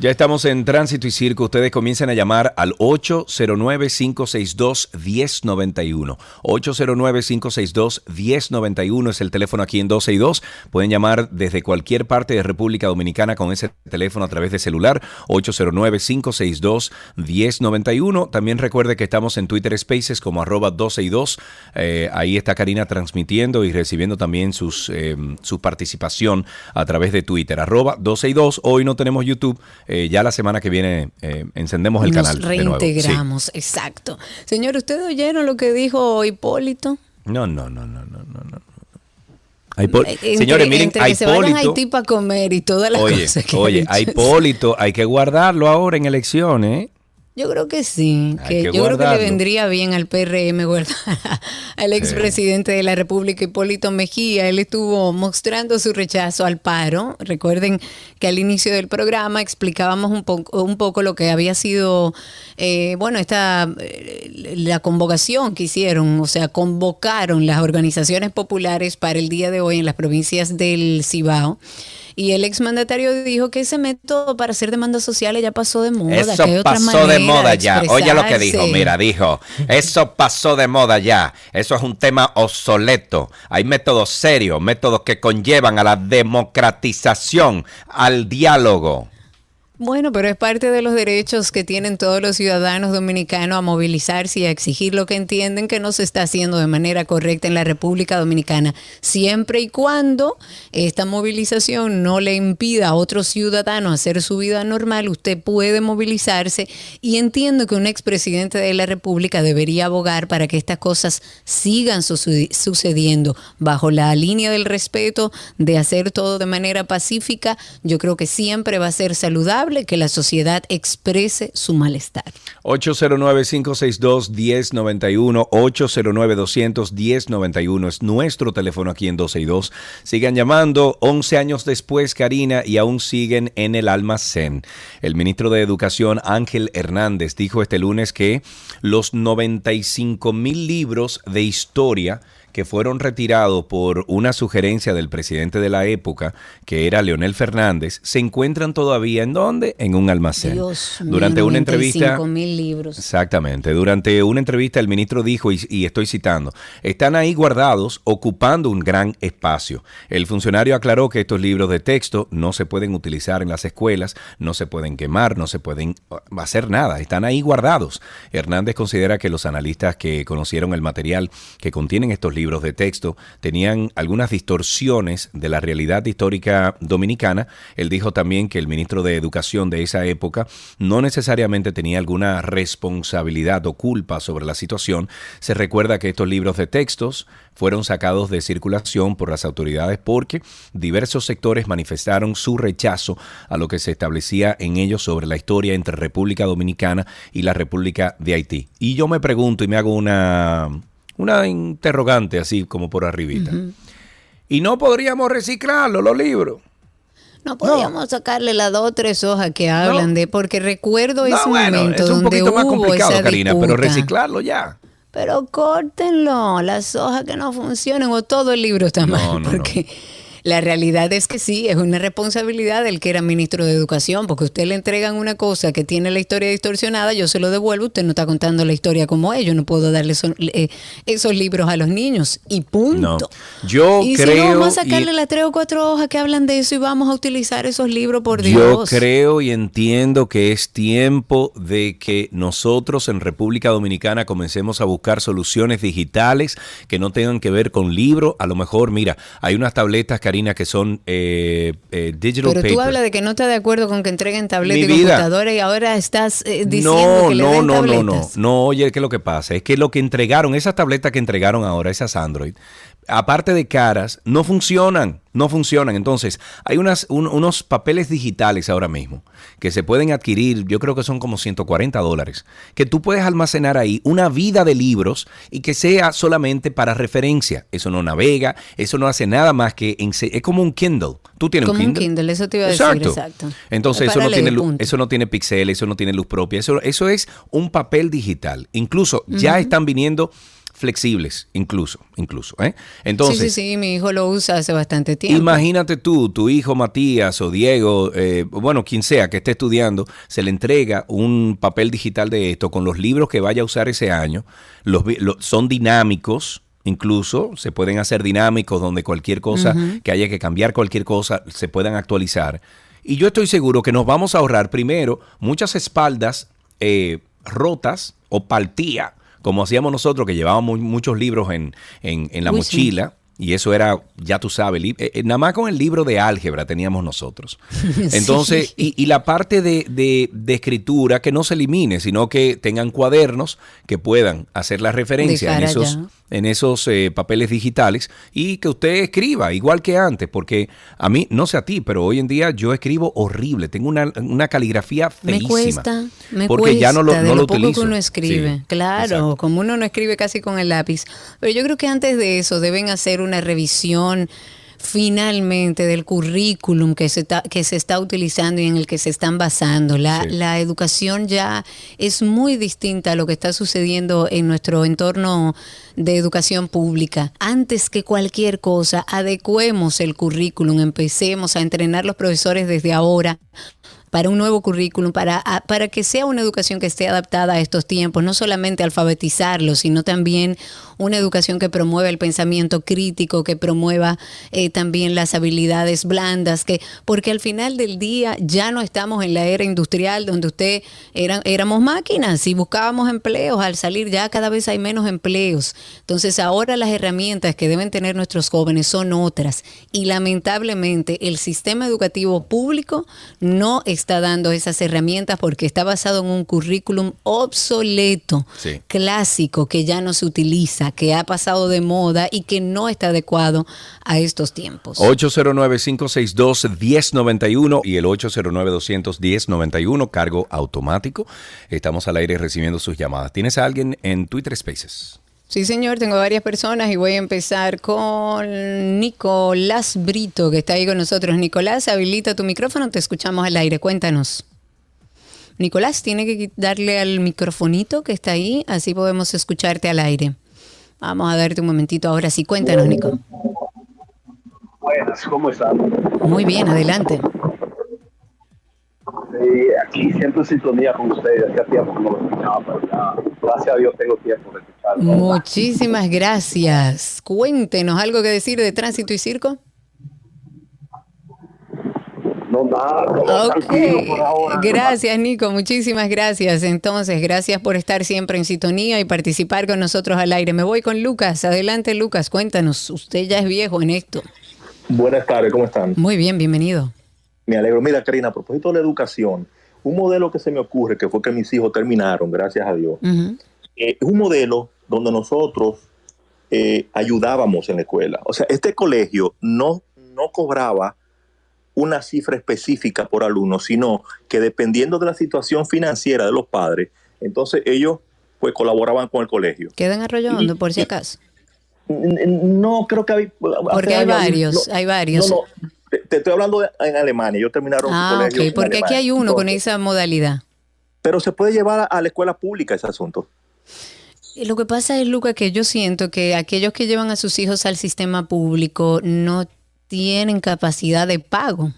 Ya estamos en Tránsito y Circo. Ustedes comiencen a llamar al 809-562-1091. 809-562-1091 es el teléfono aquí en 12 y 2. Pueden llamar desde cualquier parte de República Dominicana con ese teléfono a través de celular. 809-562-1091. También recuerde que estamos en Twitter Spaces como arroba 12 y 2. Eh, ahí está Karina transmitiendo y recibiendo también sus, eh, su participación a través de Twitter. Arroba 12 y 2. Hoy no tenemos YouTube. Eh, ya la semana que viene eh, encendemos el Nos canal. Sí. reintegramos, exacto. Señor, ¿ustedes oyeron lo que dijo Hipólito? No, no, no, no, no, no. no. Eh, Entre- Señores, miren, entre que se vayan a Hipólito. Haití para comer y todas las Oye, cosas que oye, a Hipólito hay que guardarlo ahora en elecciones. ¿eh? Yo creo que sí, que que yo creo que le vendría bien al PRM guardar al expresidente de la República, Hipólito Mejía. Él estuvo mostrando su rechazo al paro. Recuerden que al inicio del programa explicábamos un poco, un poco lo que había sido, eh, bueno, esta eh, la convocación que hicieron, o sea, convocaron las organizaciones populares para el día de hoy en las provincias del Cibao. Y el exmandatario dijo que ese método para hacer demandas sociales ya pasó de moda. Eso que hay otra pasó de moda ya. Oye lo que dijo, mira, dijo, eso pasó de moda ya. Eso es un tema obsoleto. Hay métodos serios, métodos que conllevan a la democratización, al diálogo. Bueno, pero es parte de los derechos que tienen todos los ciudadanos dominicanos a movilizarse y a exigir lo que entienden que no se está haciendo de manera correcta en la República Dominicana, siempre y cuando esta movilización no le impida a otros ciudadanos hacer su vida normal, usted puede movilizarse y entiendo que un expresidente de la República debería abogar para que estas cosas sigan suce- sucediendo bajo la línea del respeto, de hacer todo de manera pacífica. Yo creo que siempre va a ser saludable que la sociedad exprese su malestar. 809-562-1091, 809-200-1091 es nuestro teléfono aquí en 12 y 2. Sigan llamando, 11 años después, Karina, y aún siguen en el almacén. El ministro de Educación, Ángel Hernández, dijo este lunes que los 95 mil libros de historia que fueron retirados por una sugerencia del presidente de la época, que era Leonel Fernández, se encuentran todavía en dónde? En un almacén. Dios mío, Durante una entrevista 95 mil libros. Exactamente. Durante una entrevista el ministro dijo, y, y estoy citando, están ahí guardados ocupando un gran espacio. El funcionario aclaró que estos libros de texto no se pueden utilizar en las escuelas, no se pueden quemar, no se pueden uh, hacer nada, están ahí guardados. Hernández considera que los analistas que conocieron el material que contienen estos libros de texto tenían algunas distorsiones de la realidad histórica dominicana. Él dijo también que el ministro de Educación de esa época no necesariamente tenía alguna responsabilidad o culpa sobre la situación. Se recuerda que estos libros de textos fueron sacados de circulación por las autoridades porque diversos sectores manifestaron su rechazo a lo que se establecía en ellos sobre la historia entre República Dominicana y la República de Haití. Y yo me pregunto y me hago una, una interrogante así como por arribita. ¿Y no podríamos reciclarlo, los libros? No podíamos sacarle las dos o tres hojas que hablan de, porque recuerdo No, ese bueno, momento es un donde poquito más hubo complicado, esa Karina, pero reciclarlo ya. Pero córtenlo, las hojas que no funcionan o todo el libro está mal, no, no. porque la realidad es que sí, es una responsabilidad del que era ministro de Educación, porque usted le entregan una cosa que tiene la historia distorsionada, yo se lo devuelvo, usted no está contando la historia como es, yo no puedo darle son- eh, esos libros a los niños y punto. No. Yo y creo. si no, vamos a y- sacarle las tres o cuatro hojas que hablan de eso y vamos a utilizar esos libros por Yo Dios. creo y entiendo que es tiempo de que nosotros en República Dominicana comencemos a buscar soluciones digitales que no tengan que ver con libros. A lo mejor, mira, hay unas tabletas, Karina, que son eh, eh, digital Pero paper. tú hablas de que no estás de acuerdo con que entreguen tabletas Mi y vida. computadoras y ahora estás eh, diciendo No, que le no, den no, no, tabletas. no, no. Oye, ¿qué es lo que pasa? Es que lo que entregaron, esas tabletas que entregaron ahora, esas Android, aparte de caras, no funcionan, no funcionan. Entonces, hay unas, un- unos papeles digitales ahora mismo que se pueden adquirir, yo creo que son como 140 dólares, que tú puedes almacenar ahí una vida de libros y que sea solamente para referencia. Eso no navega, eso no hace nada más que, es como un Kindle. Tú tienes Como un un Kindle. Kindle, eso te iba a decir, exacto. Entonces, Es eso no, tiene punto. eso no tiene pixeles, eso no tiene luz propia. Eso, eso es un papel digital. Incluso ya están viniendo flexibles, incluso, incluso. ¿eh? Entonces, sí, sí, sí, mi hijo lo usa hace bastante tiempo. Imagínate tú, tu hijo Matías o Diego, eh, bueno, quien sea que esté estudiando, se le entrega un papel digital de esto con los libros que vaya a usar ese año. Los, son dinámicos. Incluso se pueden hacer dinámicos donde cualquier cosa que haya que cambiar, cualquier cosa, se puedan actualizar. Y yo estoy seguro que nos vamos a ahorrar primero muchas espaldas eh, rotas o partía, como hacíamos nosotros, que llevábamos muchos libros en, en- en la Uy, mochila. Y eso era, ya tú sabes, eh, eh, nada más con el libro de álgebra teníamos nosotros. Entonces, y, y la parte de, de- de escritura que no se elimine, sino que tengan cuadernos que puedan hacer la referencia en esos, allá. en esos eh, papeles digitales y que usted escriba igual que antes, porque a mí, no sé a ti, pero hoy en día yo escribo horrible, tengo una, una caligrafía Me feísima. cuesta, me porque cuesta ya no lo, de no lo lo poco utilizo. que uno escribe. Sí, claro, exacto. como uno no escribe casi con el lápiz. Pero yo creo que antes de eso deben hacer una revisión finalmente del currículum que se, está, que se está utilizando y en el que se están basando. La, la educación ya es muy distinta a lo que está sucediendo en nuestro entorno de educación pública. Antes que cualquier cosa, adecuemos el currículum, empecemos a entrenar los profesores desde ahora para un nuevo currículum, para, para que sea una educación que esté adaptada a estos tiempos, no solamente alfabetizarlos, sino también una educación que promueva el pensamiento crítico, que promueva eh, también las habilidades blandas, que porque al final del día ya no estamos en la era industrial donde usted eran, éramos máquinas y buscábamos empleos, al salir ya cada vez hay menos empleos. Entonces ahora las herramientas que deben tener nuestros jóvenes son otras y lamentablemente el sistema educativo público no está dando esas herramientas porque está basado en un currículum obsoleto, Sí. clásico, que ya no se utiliza, que ha pasado de moda y que no está adecuado a estos tiempos. 809-562-1091 y el 809-210-91, cargo automático. Estamos al aire recibiendo sus llamadas. ¿Tienes a alguien en Twitter Spaces? Sí, señor, tengo varias personas y voy a empezar con Nicolás Brito, que está ahí con nosotros. Nicolás, habilita tu micrófono, te escuchamos al aire, cuéntanos. Nicolás, tiene que darle al microfonito que está ahí, así podemos escucharte al aire. Vamos a darte un momentito ahora sí, cuéntanos, Nico. Buenas, ¿cómo están? Muy bien, adelante. Sí, aquí siempre en sintonía con ustedes. Hacía tiempo que no lo escuchaba, pero ya, gracias a Dios tengo tiempo de escucharlo. Muchísimas gracias. Cuéntenos algo que decir de tránsito y circo. No, nada, todo Ok, tranquilo por ahora. gracias Nico, muchísimas gracias. Entonces, gracias por estar siempre en sintonía y participar con nosotros al aire. Me voy con Lucas. Adelante Lucas, cuéntanos, usted ya es viejo en esto. Buenas tardes, ¿cómo están? Muy bien, bienvenido. Me alegro. Mira, Karina, a propósito de la educación, un modelo que se me ocurre, que fue que mis hijos terminaron, gracias a Dios, eh, es un modelo donde nosotros eh, ayudábamos en la escuela. O sea, este colegio no, no cobraba una cifra específica por alumno, sino que dependiendo de la situación financiera de los padres, entonces ellos pues colaboraban con el colegio. Quedan arrollando por si acaso. No, creo que hay... Porque hay varios, hay varios. No, no. Te, te estoy hablando de- en Alemania. Ellos terminaron su Ah, colegio ok, en porque aquí hay uno con esa modalidad. Pero se puede llevar a, a la escuela pública ese asunto. Y Lo que pasa es, Luca, que yo siento que aquellos que llevan a sus hijos al sistema público no tienen capacidad de pago.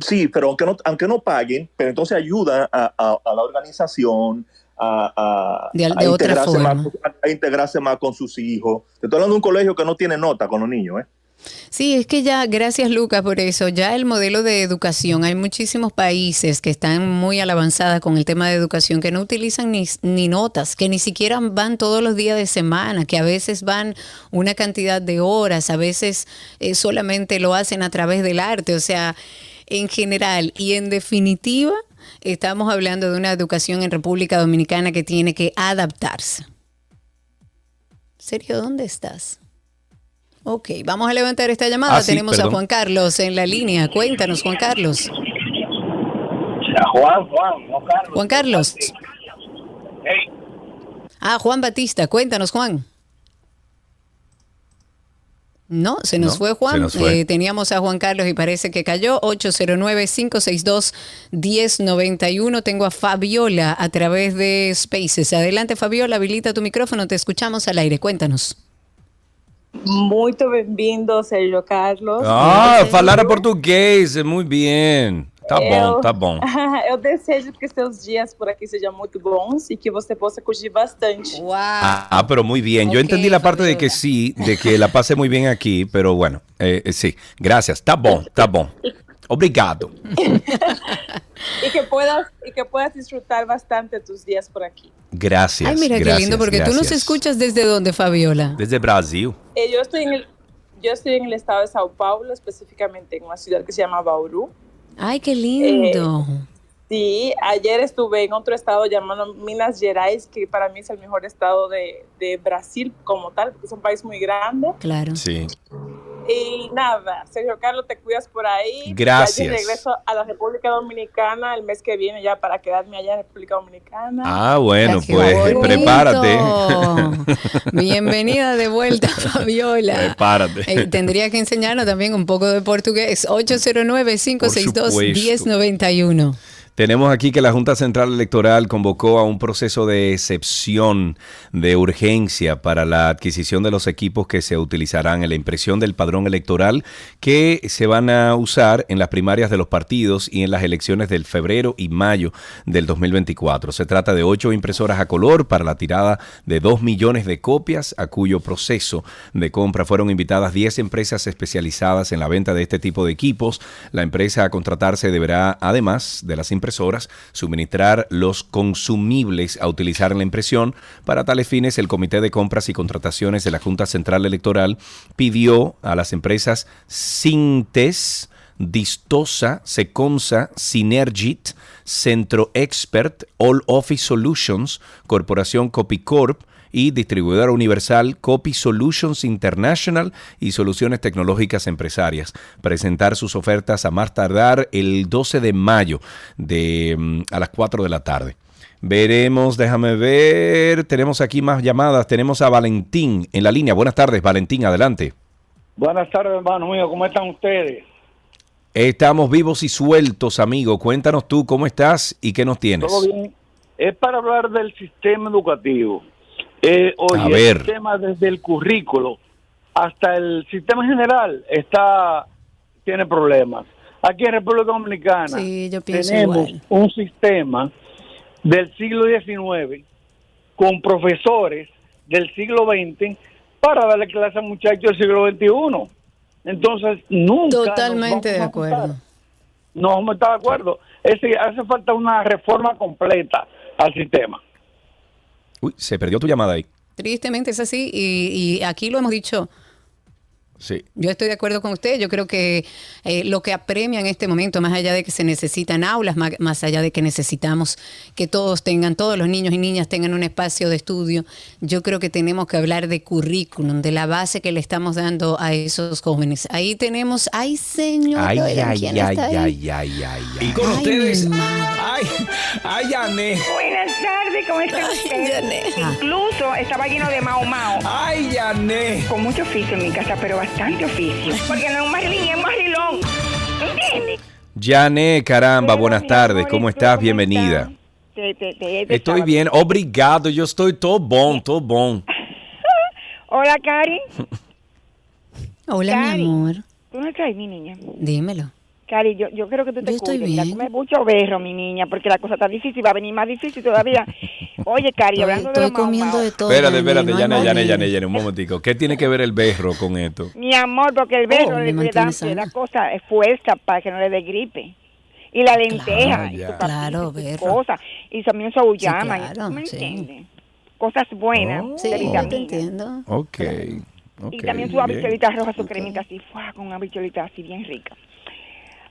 Sí, pero aunque no, aunque no paguen, pero entonces ayuda a, a- a la organización a, a- De- de otra integrarse forma. más, a, a integrarse más con sus hijos. Te estoy hablando de un colegio que no tiene nota con los niños, ¿eh? Sí, es que ya, gracias Lucas por eso, ya el modelo de educación, hay muchísimos países que están muy a la avanzada con el tema de educación, que no utilizan ni, ni notas, que ni siquiera van todos los días de semana, que a veces van una cantidad de horas, a veces eh, solamente lo hacen a través del arte, o sea, en general y en definitiva, estamos hablando de una educación en República Dominicana que tiene que adaptarse. Sergio, ¿dónde estás? Ok, vamos a levantar esta llamada. Ah, sí, Tenemos a. Juan Carlos en la línea. Cuéntanos, Juan Carlos. Juan, Juan, Juan Carlos. Juan Carlos. Hey, Ah, Juan Batista. Cuéntanos, Juan. No, se nos No, fue Juan. se nos fue. Eh, teníamos a Juan Carlos y parece que cayó. 809-562-1091. Tengo a Fabiola a través de Spaces. Adelante, Fabiola. Habilita tu micrófono. Te escuchamos al aire. Cuéntanos. Muito bem-vindo, Sérgio Carlos. Ah, falar português, muito bem. Tá bom, Eu- tá bom. Eu desejo que seus dias por aqui sejam muito bons e que você possa curtir bastante. Wow. Ah, pero muy bien. Yo entendí la parte de que sí, de que la pase muy bien aquí, pero bueno, eh, eh, sí. Gracias. Tá bom, tá bom. Obrigado. y que puedas y que puedas disfrutar bastante tus días por aquí. Gracias. Ay, mira qué gracias, lindo, porque tú nos gracias. escuchas desde dónde, Fabiola. Desde Brasil. Eh, yo estoy en el yo estoy en el estado de Sao Paulo, específicamente en una ciudad que se llama Bauru. Ay, qué lindo. Sí, ayer estuve en otro estado llamado Minas Gerais, que para mí es el mejor estado de, de Brasil como tal, porque es un país muy grande. Claro. Sí. Y nada, Sergio Carlos, te cuidas por ahí. Gracias. Yo regreso a la República Dominicana el mes que viene ya para quedarme allá en República Dominicana. Ah, bueno, pues bonito. prepárate. Bienvenida de vuelta, Fabiola. Prepárate. Eh, tendría que enseñarnos también un poco de portugués. 809-562-1091. Tenemos aquí que la Junta Central Electoral convocó a un proceso de excepción de urgencia para la adquisición de los equipos que se utilizarán en la impresión del padrón electoral que se van a usar en las primarias de los partidos y en las elecciones del febrero y mayo del 2024. Se trata de ocho impresoras a color para la tirada de dos millones de copias, a cuyo proceso de compra fueron invitadas 10 empresas especializadas en la venta de este tipo de equipos. La empresa a contratarse deberá, además de las impresoras, suministrar los consumibles a utilizar en la impresión. Para tales fines, el Comité de Compras y Contrataciones de la Junta Central Electoral pidió a las empresas Sintes, Distosa, Seconsa, Synergit, Centro Expert, All Office Solutions, Corporación Copicorp y Distribuidora Universal Copy Solutions International y Soluciones Tecnológicas Empresarias. Presentar sus ofertas a más tardar el 12 de mayo de, mm, a las 4 de la tarde. Veremos, déjame ver, tenemos aquí más llamadas, tenemos a Valentín en la línea. Buenas tardes, Valentín, adelante. Buenas tardes, hermano mío, ¿cómo están ustedes? Estamos vivos y sueltos, amigo. Cuéntanos tú cómo estás y qué nos tienes. ¿Todo bien? Es para hablar del sistema educativo. Eh, oye, A ver. el tema desde el currículo hasta el sistema general está tiene problemas. Aquí en República Dominicana Sí, yo pienso tenemos igual. un sistema del siglo XIX con profesores del siglo XX para darle clase a muchachos del siglo XXI. Entonces, nunca... Totalmente de acuerdo. No, me está de acuerdo. Ese, hace falta una reforma completa al sistema. Uy, se perdió tu llamada ahí. Tristemente es así y, y aquí lo hemos dicho. Sí. Yo estoy de acuerdo con usted. Yo creo que eh, lo que apremia en este momento, más allá de que se necesitan aulas, más, más allá de que necesitamos que todos tengan, todos los niños y niñas tengan un espacio de estudio, yo creo que tenemos que hablar de currículum, de la base que le estamos dando a esos jóvenes. Ahí tenemos, ay señor, Ay, ay, ¿quién ay, está ahí? ay, ay, ay, ay. Y con Ay, ustedes, ay, ay, Ané. Buenas tardes, ¿cómo están ustedes? Incluso estaba lleno de mao mao. Ay, Ané. Con mucho oficio en mi casa, pero bastante bastante oficio. Porque no es un Marilyn, es un Marilón. ¿Entiendes? Jané, caramba, buenas tardes. ¿Cómo estás? Bienvenida. Estoy bien, obrigado. Yo estoy todo bon, todo bon. Hola, Cari. Hola, mi amor. ¿Tú no estás, mi niña? Dímelo. Cari, yo, yo creo que tú te Yo estoy cuides. Ya bien. comes mucho berro, mi niña, porque la cosa está difícil. Va a venir más difícil todavía. Oye, Cari, Estoy, hablando de estoy los mau comiendo de todo. Espérate, espérate, Yané, manera. Yané, Yané, un momentico. ¿Qué tiene que ver el berro con esto? Mi amor, porque el berro Oh, le, le da, da cosa, es fuerza para que no le dé gripe. Y la lenteja, y su Claro, y cosas. Y también su auyama, Sí, y- claro, ¿tú me sí. entiendes? Cosas buenas, Oh. Sí, de yo te entiendo. Ok. ok, Y también su habichuelita roja, su cremita así, ¡fua! con una habichuelita así bien rica.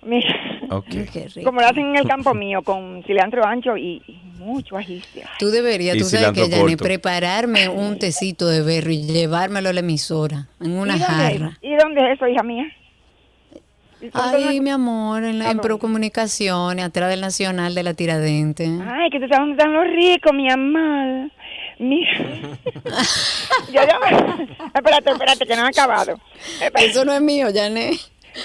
Mira, Ok. Qué rico. como lo hacen en el campo mío, con cilantro ancho y, y mucho ají. Tú deberías, Y tú sabes que, Jané, corto. prepararme un tecito de berro y llevármelo a la emisora en una ¿Y dónde, jarra. ¿Y dónde es eso, hija mía? ¿Y dónde Ay, mi amor, en, la, ¿A en? Procomunicaciones, atrás del Nacional de la Tiradente. Ay, que tú sabes dónde están los ricos, mi amor. Mira. ya, ya. Espérate, espérate, que no ha acabado. Espérate. Eso no es mío, Jané.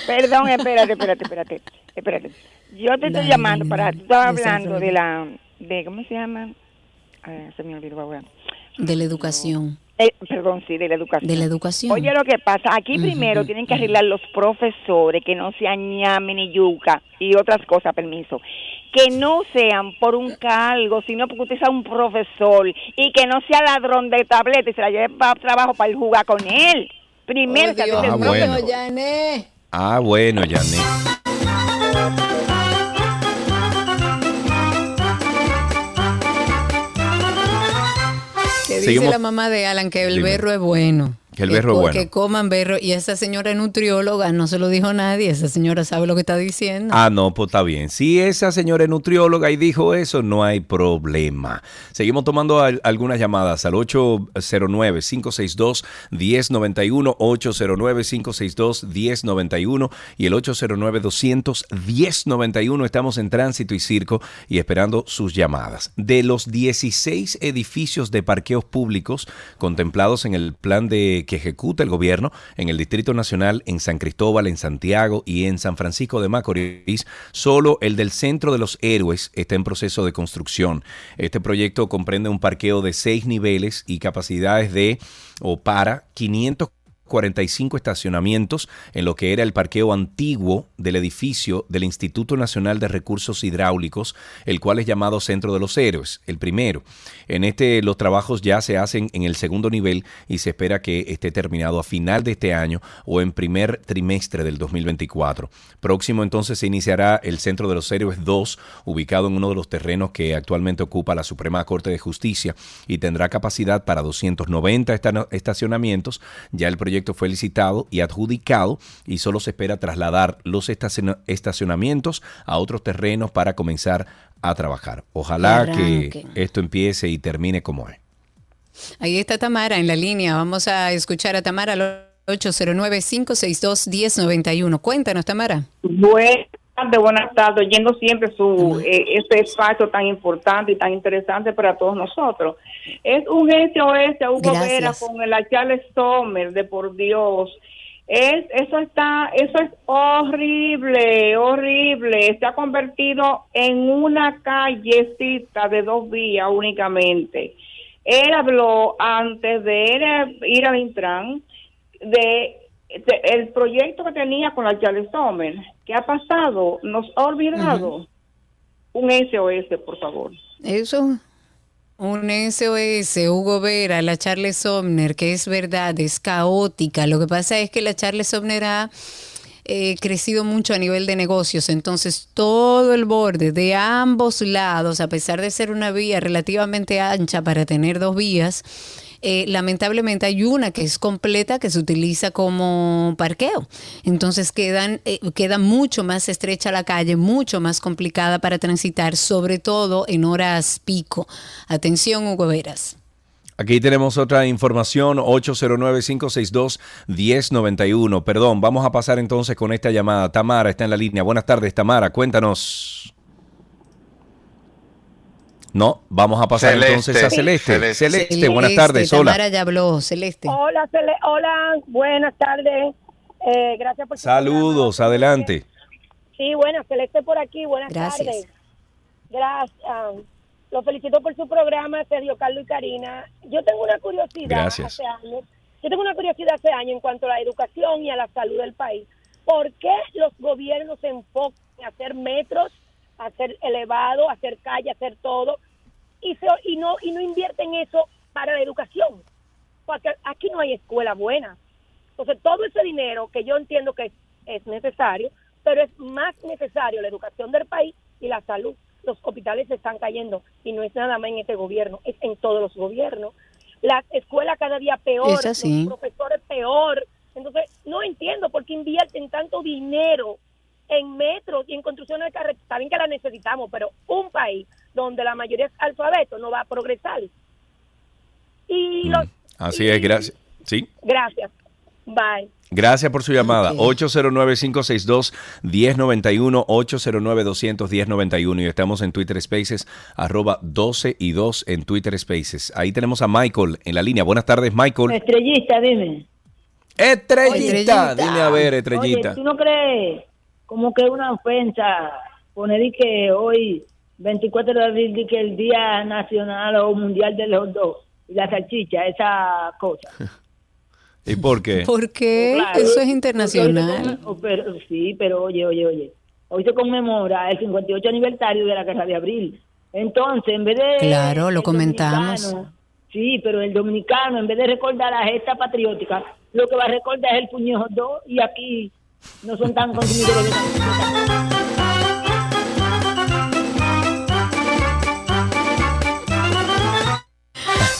Perdón, espérate, espérate, espérate. Espérate. Yo te estoy llamando para. Tú estabas hablando de la. de ¿Cómo se llama? Ay, se me olvidó ahora. De la educación. Eh, perdón, sí, de la educación. De la educación. Oye, lo que pasa, aquí primero tienen que arreglar los profesores, que no sean ñame ni yuca y otras cosas, permiso. Que no sean por un cargo, sino porque usted sea un profesor y que no sea ladrón de tableta y se la lleve para trabajo para ir jugar con él. Primero, Oh, que Ah, bueno. profesor. Ah, bueno, Yané. Que dice Seguimos- la mamá de Alan que el Dime. berro es bueno. Que el berro es co- bueno. Que coman berro. Y esa señora es nutrióloga, no se lo dijo nadie. Esa señora sabe lo que está diciendo. Ah, no, pues está bien. Si esa señora es nutrióloga y dijo eso, no hay problema. Seguimos tomando al- algunas llamadas al 809-562-1091, 809-562-1091 y el 809-200-1091. Estamos en tránsito y circo y esperando sus llamadas. De los 16 edificios de parqueos públicos contemplados en el plan de que ejecuta el gobierno en el Distrito Nacional, en San Cristóbal, en Santiago y en San Francisco de Macorís, solo el del Centro de los Héroes está en proceso de construcción. Este proyecto comprende un parqueo de seis niveles y capacidades de o para 500 45 estacionamientos en lo que era el parqueo antiguo del edificio del Instituto Nacional de Recursos Hidráulicos, el cual es llamado Centro de los Héroes, el primero. En este los trabajos ya se hacen en el segundo nivel y se espera que esté terminado a final de este año o en primer trimestre del 2024. Próximo entonces se iniciará el Centro de los Héroes 2, ubicado en uno de los terrenos que actualmente ocupa la Suprema Corte de Justicia y tendrá capacidad para 290 esta- estacionamientos. Ya el proyecto fue licitado y adjudicado y solo se espera trasladar los estaciona- estacionamientos a otros terrenos para comenzar a trabajar. Ojalá que esto empiece y termine como es. Ahí está Tamara en la línea. Vamos a escuchar a Tamara al 809-562-1091. Cuéntanos, Tamara. Buenas tardes, buenas tardes, oyendo siempre su eh, este espacio tan importante y tan interesante para todos nosotros. Es un SOS a Hugo Gracias. Vera con el Charles Sommer de por Dios. Es, eso está, eso es horrible, horrible. Se ha convertido en una callecita de dos vías únicamente. Él habló antes de ir al Intran de, de- el proyecto que tenía con la Charles Sommer. ¿Qué ha pasado? Nos ha olvidado. Un SOS, por favor. Eso, un SOS, Hugo Vera, la Charles Somner, que es verdad, es caótica. Lo que pasa es que la Charles Somner ha eh, crecido mucho a nivel de negocios, entonces todo el borde de ambos lados, a pesar de ser una vía relativamente ancha para tener dos vías, eh, lamentablemente hay una que es completa que se utiliza como parqueo. Entonces eh, queda mucho más estrecha la calle, mucho más complicada para transitar, sobre todo en horas pico. Atención, Hugo Veras. Aquí tenemos otra información, 809-562-1091. Perdón, vamos a pasar entonces con esta llamada. Tamara está en la línea. Buenas tardes, Tamara, cuéntanos. No, vamos a pasar Celeste. entonces a Celeste. Celeste, Celeste. buenas tardes, hola. Tamara ya habló, Celeste. Hola, Cele- hola, buenas tardes. Eh, gracias por su Saludos, adelante. Sí, bueno, Celeste por aquí, buenas Gracias. tardes. Gracias. Los felicito por su programa, Sergio Carlos y Karina. Yo tengo una curiosidad Gracias. hace años. Yo tengo una curiosidad hace años en cuanto a la educación y a la salud del país. ¿Por qué los gobiernos se enfocan en hacer metros, hacer elevado, hacer calle, hacer todo y, se- y no y no invierten eso para la educación? Porque aquí no hay escuela buena. Entonces, todo ese dinero que yo entiendo que es, es necesario, pero es más necesario la educación del país y la salud. Los hospitales se están cayendo y no es nada más en este gobierno, es en todos los gobiernos. Las escuelas cada día peor, Es así. los profesores peor. Entonces, no entiendo por qué invierten tanto dinero en metros y en construcción de carreteras. Saben que la necesitamos, pero un país donde la mayoría es alfabeto no va a progresar. Y los... Así es, gracias. Sí. Gracias. Bye. Gracias por su llamada. 809-562-1091, 809-210-91 y estamos en Twitter Spaces, arroba 12 y 2 en Twitter Spaces. Ahí tenemos a Michael en la línea. Buenas tardes, Michael. Estrellita, dime. Estrellita, dime a ver, Estrellita. Oye, ¿tú no crees como que es una ofensa poner y que hoy, 24 de abril, di que el Día Nacional o Mundial de los dos y la salchicha, esa cosa? ¿Y por qué? Porque Claro, eso es internacional. oh, pero, sí, pero oye, oye, oye. Hoy se conmemora el 58 aniversario de la Guerra de Abril. Entonces, en vez de... Claro, lo comentamos. Sí, pero el dominicano, en vez de recordar la gesta patriótica, lo que va a recordar es el puño dos y aquí no son tan consumidores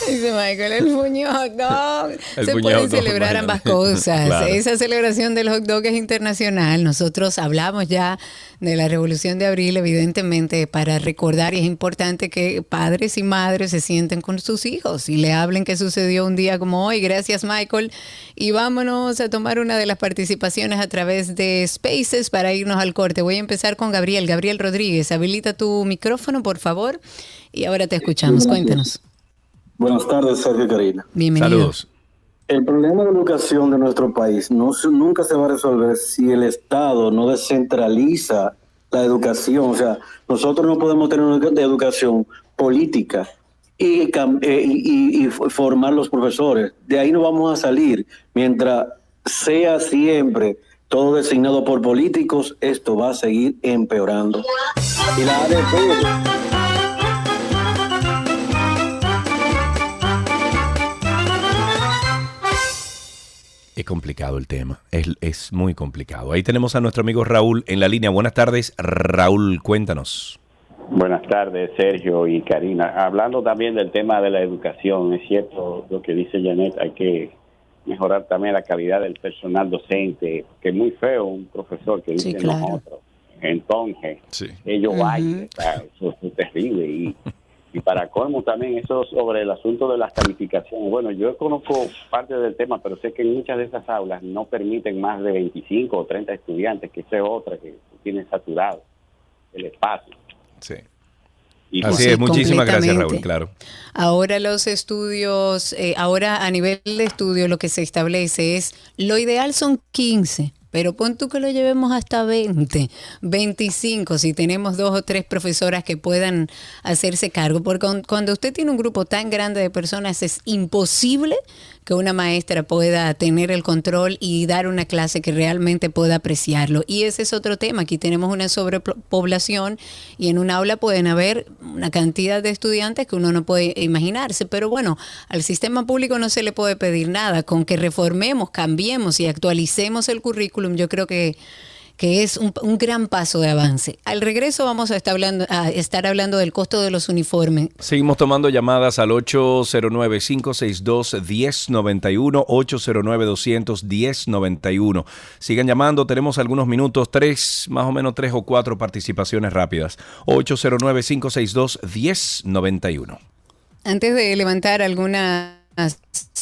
Dice Michael, el puño hot dog. El Se pueden dog, celebrar imagínate. ambas cosas. Claro. Esa celebración del hot dog es internacional. Nosotros hablamos ya de la Revolución de Abril, evidentemente, para recordar y es importante que padres y madres se sienten con sus hijos y le hablen qué sucedió un día como hoy. Gracias, Michael. Y vámonos a tomar una de las participaciones a través de Spaces para irnos al corte. Voy a empezar con Gabriel. Gabriel Rodríguez, habilita tu micrófono, por favor. Y ahora te escuchamos. Cuéntanos. Buenas tardes, Sergio y Karina. Bienvenido. Saludos. El problema de educación de nuestro país no, nunca se va a resolver si el Estado no descentraliza la educación. O sea, nosotros no podemos tener una edu- educación política y, eh, y- y- formar los profesores. De ahí no vamos a salir. Mientras sea siempre todo designado por políticos, esto va a seguir empeorando. Y la ADP Es complicado el tema, es, es muy complicado. Ahí tenemos a nuestro amigo Raúl en la línea. Buenas tardes, Raúl, cuéntanos. Buenas tardes, Sergio y Karina. Hablando también del tema de la educación, es cierto lo que dice Janet, hay que mejorar también la calidad del personal docente, que es muy feo un profesor que dice Sí, claro. nosotros. Entonces, ellos vayan, o sea, eso, eso es terrible. Y, y para colmo también eso sobre el asunto de las calificaciones. Bueno, yo conozco parte del tema, pero sé que en muchas de esas aulas no permiten más de 25 o 30 estudiantes, que esa es otra que tiene saturado el espacio. Sí. Y Así pues- es, muchísimas gracias. Raúl, claro. Ahora los estudios, eh, ahora a nivel de estudio lo que se establece es, lo ideal son 15, pero pon tú que lo llevemos hasta 20, 25, si tenemos dos o tres profesoras que puedan hacerse cargo, porque cuan- cuando usted tiene un grupo tan grande de personas es imposible que una maestra pueda tener el control y dar una clase que realmente pueda apreciarlo. Y ese es otro tema. Aquí tenemos una sobrepoblación y en un aula pueden haber una cantidad de estudiantes que uno no puede imaginarse. Pero bueno, al sistema público no se le puede pedir nada. Con que reformemos, cambiemos y actualicemos el currículum, yo creo que que es un, un gran paso de avance. Al regreso vamos a estar hablando, a estar hablando del costo de los uniformes. Seguimos tomando llamadas al 809-562-1091, 809-210-91. Sigan llamando, tenemos algunos minutos, tres, más o menos tres o cuatro participaciones rápidas. 809-562-1091. Antes de levantar alguna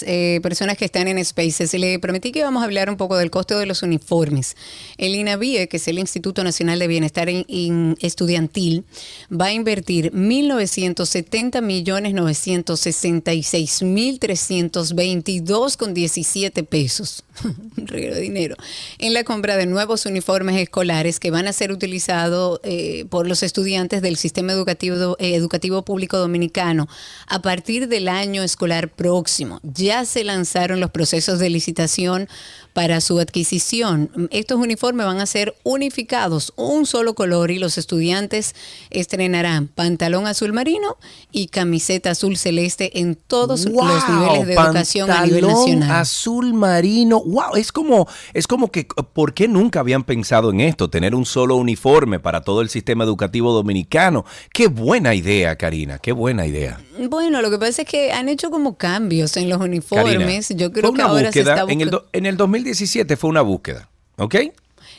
eh, personas que están en Spaces. Le prometí que íbamos a hablar un poco del costo de los uniformes. El INAVIE, que es el Instituto Nacional de Bienestar Estudiantil, va a invertir 1.970 millones 966 mil 322 con 17 pesos. un reguero de dinero. En la compra de nuevos uniformes escolares que van a ser utilizados eh, por los estudiantes del sistema educativo, educativo público dominicano a partir del año escolar próximo. Ya se lanzaron los procesos de licitación para su adquisición. Estos uniformes van a ser unificados, un solo color y los estudiantes estrenarán pantalón azul marino y camiseta azul celeste en todos los niveles de educación a nivel nacional. azul marino. Wow, es como, es como que, ¿por qué nunca habían pensado en esto? Tener un solo uniforme para todo el sistema educativo dominicano. Qué buena idea, Karina, qué buena idea. Bueno, lo que pasa es que han hecho como cambios en los uniformes. Karina, Yo creo que ahora se está en el, do- en el 2017 fue una búsqueda, ¿ok?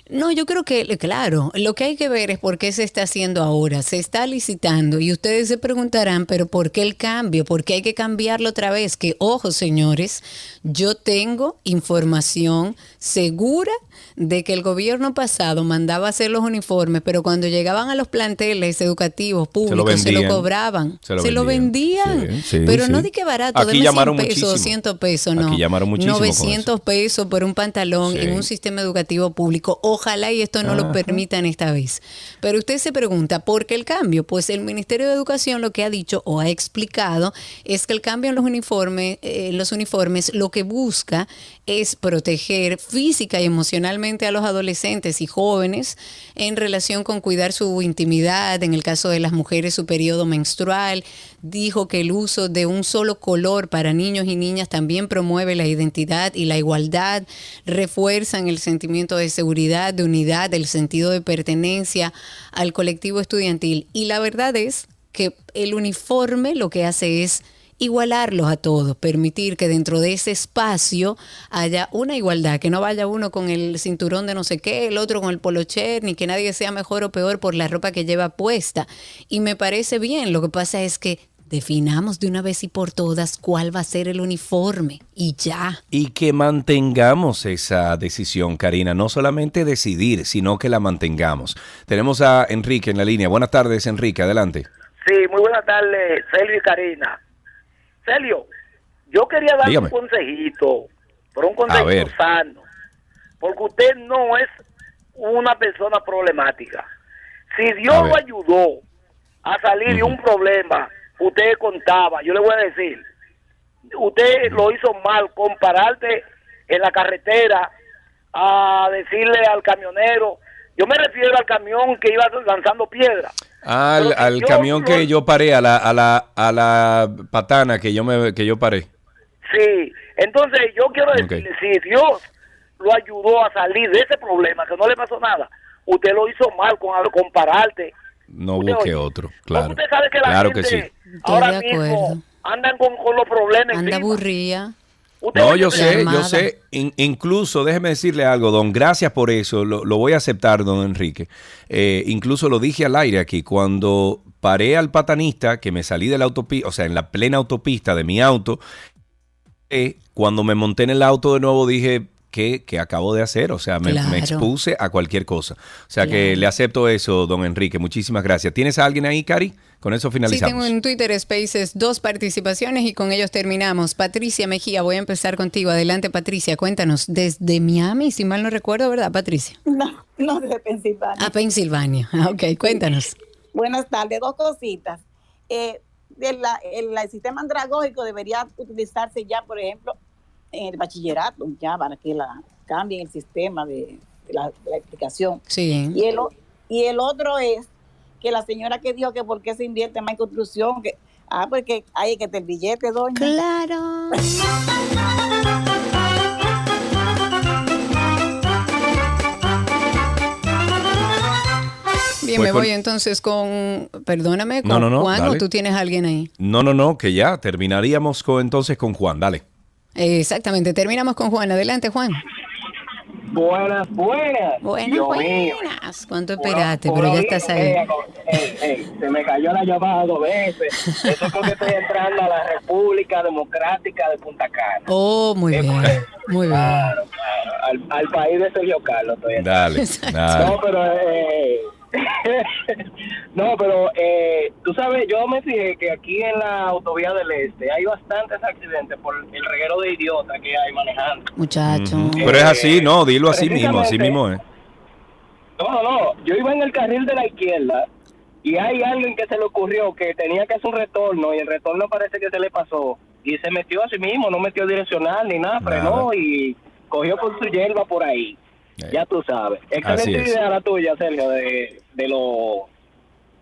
No, yo creo que, claro, lo que hay que ver es por qué se está haciendo ahora. Se está licitando y ustedes se preguntarán, pero ¿por qué el cambio? ¿Por qué hay que cambiarlo otra vez? Que, ojo, señores, yo tengo información segura de que el gobierno pasado mandaba hacer los uniformes, pero cuando llegaban a los planteles educativos públicos se lo, vendían. cobraban. Se lo Se vendían. vendían. Sí, sí, pero no di que barato, Aquí deme 100 llamaron pesos, muchísimo. 200 pesos, no. Aquí llamaron muchísimo con eso. 900 pesos por un pantalón en un sistema educativo público. Ojalá y esto no lo permitan esta vez. Pero usted se pregunta, ¿por qué el cambio? Pues el Ministerio de Educación lo que ha dicho o ha explicado es que el cambio en los uniformes, eh, los uniformes lo que busca es proteger física y emocionalmente a los adolescentes y jóvenes en relación con cuidar su intimidad, en el caso de las mujeres su periodo menstrual. Dijo que el uso de un solo color para niños y niñas también promueve la identidad y la igualdad, refuerzan el sentimiento de seguridad, de unidad, el sentido de pertenencia al colectivo estudiantil. Y la verdad es que el uniforme lo que hace es igualarlos a todos, permitir que dentro de ese espacio haya una igualdad, que no vaya uno con el cinturón de no sé qué, el otro con el polocher, ni que nadie sea mejor o peor por la ropa que lleva puesta. Y me parece bien, lo que pasa es que definamos de una vez y por todas cuál va a ser el uniforme y ya. Y que mantengamos esa decisión, Karina. No solamente decidir, sino que la mantengamos. Tenemos a Enrique en la línea. Buenas tardes, Enrique. Adelante. Sí, muy buenas tardes, Celio y Karina. Celio, yo quería darle Dígame. un consejito, pero un A consejito ver. sano, porque usted no es una persona problemática. Si Dios lo ayudó a salir de un problema, usted contaba, yo le voy a decir, usted lo hizo mal, compararte en la carretera a decirle al camionero, yo me refiero al camión que iba lanzando piedra. Al, al yo camión que yo paré, a la, a la, a la patana que yo me que yo paré. Sí, entonces yo quiero decirle, si Dios lo ayudó a salir de ese problema, que no le pasó nada, usted lo hizo mal con compararte. No oye, otro, claro. Usted sabe que la Claro gente que sí. ahora de mismo acuerdo. andan con, con los problemas Anda aburrida. No, yo sé, yo sé. In- incluso, déjeme decirle algo, don. Gracias por eso. Lo, lo voy a aceptar, don Enrique. Eh, incluso lo dije al aire aquí. Cuando paré al patanista, que me salí de la autopista, o sea, en la plena autopista de mi auto, eh, cuando me monté en el auto de nuevo dije, ¿qué, qué acabo de hacer? O sea, me, expuse a cualquier cosa. O sea, que le acepto eso, don Enrique. Muchísimas gracias. ¿Tienes a alguien ahí, Cari? Con eso Sí, finalizamos. tengo en Twitter Spaces dos participaciones y con ellos terminamos. Patricia Mejía, voy a empezar contigo. Adelante, Patricia, cuéntanos. Desde Miami, si mal no recuerdo, ¿verdad, Patricia? No, no desde Pensilvania. A Pensilvania. Ah, Ok, cuéntanos. Buenas tardes, dos cositas. Eh, de la- el, el sistema andragógico debería utilizarse ya, por ejemplo, en el bachillerato, ya para que la cambien el sistema de, de la, explicación. Sí. Y el, y el otro es que la señora que dijo que por qué se invierte más en construcción, que ah, porque hay que tener billete, doña. Claro. Bien, Pues me con- voy entonces con, perdóname, con No, no, no, Juan, o tú tienes a alguien ahí. No, no, no, que ya terminaríamos con, entonces con Juan. Dale. Exactamente, terminamos con Juan. Adelante, Juan. Buenas, buenas. Buenas, Dios mío. buenas. ¿Cuánto esperaste? Pero ya estás ahí. eh, eh, eh, se me cayó la llamada dos veces. Eso es porque estoy entrando a la República Democrática de Punta Cana. Oh, muy bien. Muy bien. Claro, claro. Al, al país de Sergio Carlos estoy entrando. Dale, dale. No, pero eh, no, pero eh, tú sabes, yo me fijé que aquí en la autovía del Este hay bastantes accidentes por el reguero de idiotas que hay manejando. Muchacho. Ujú. Pero es así, no, dilo así mismo, así mismo es. No, no, no. Yo iba en el carril de la izquierda y hay alguien que se le ocurrió que tenía que hacer un retorno y el retorno parece que se le pasó y se metió a sí mismo, no metió direccional ni nada, frenó y cogió con su hierba por ahí. Ya tú sabes. Excelente es. idea la tuya, Sergio, de, de los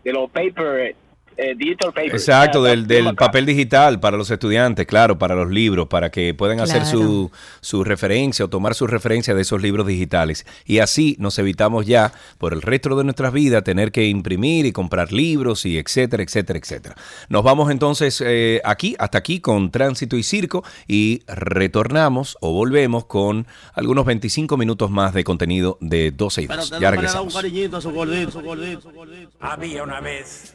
de los paper, eh, digital papers. Exacto, del, del papel digital para los estudiantes, claro, para los libros, para que puedan hacer su, su referencia o tomar su referencia de esos libros digitales. Y así nos evitamos ya, por el resto de nuestras vidas, tener que imprimir y comprar libros y etcétera, etcétera, etcétera. Nos vamos entonces eh, aquí, hasta aquí, con Tránsito y Circo y retornamos o volvemos con algunos 25 minutos más de contenido de 12 y 2. Ya regresamos. cariñito a su gordito, su gordito, su gordito. Había una vez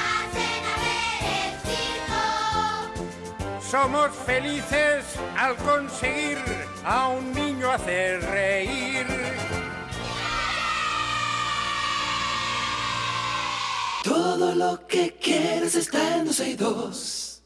Somos felices al conseguir a un niño hacer reír. Todo lo que quieres está en 12 y 2.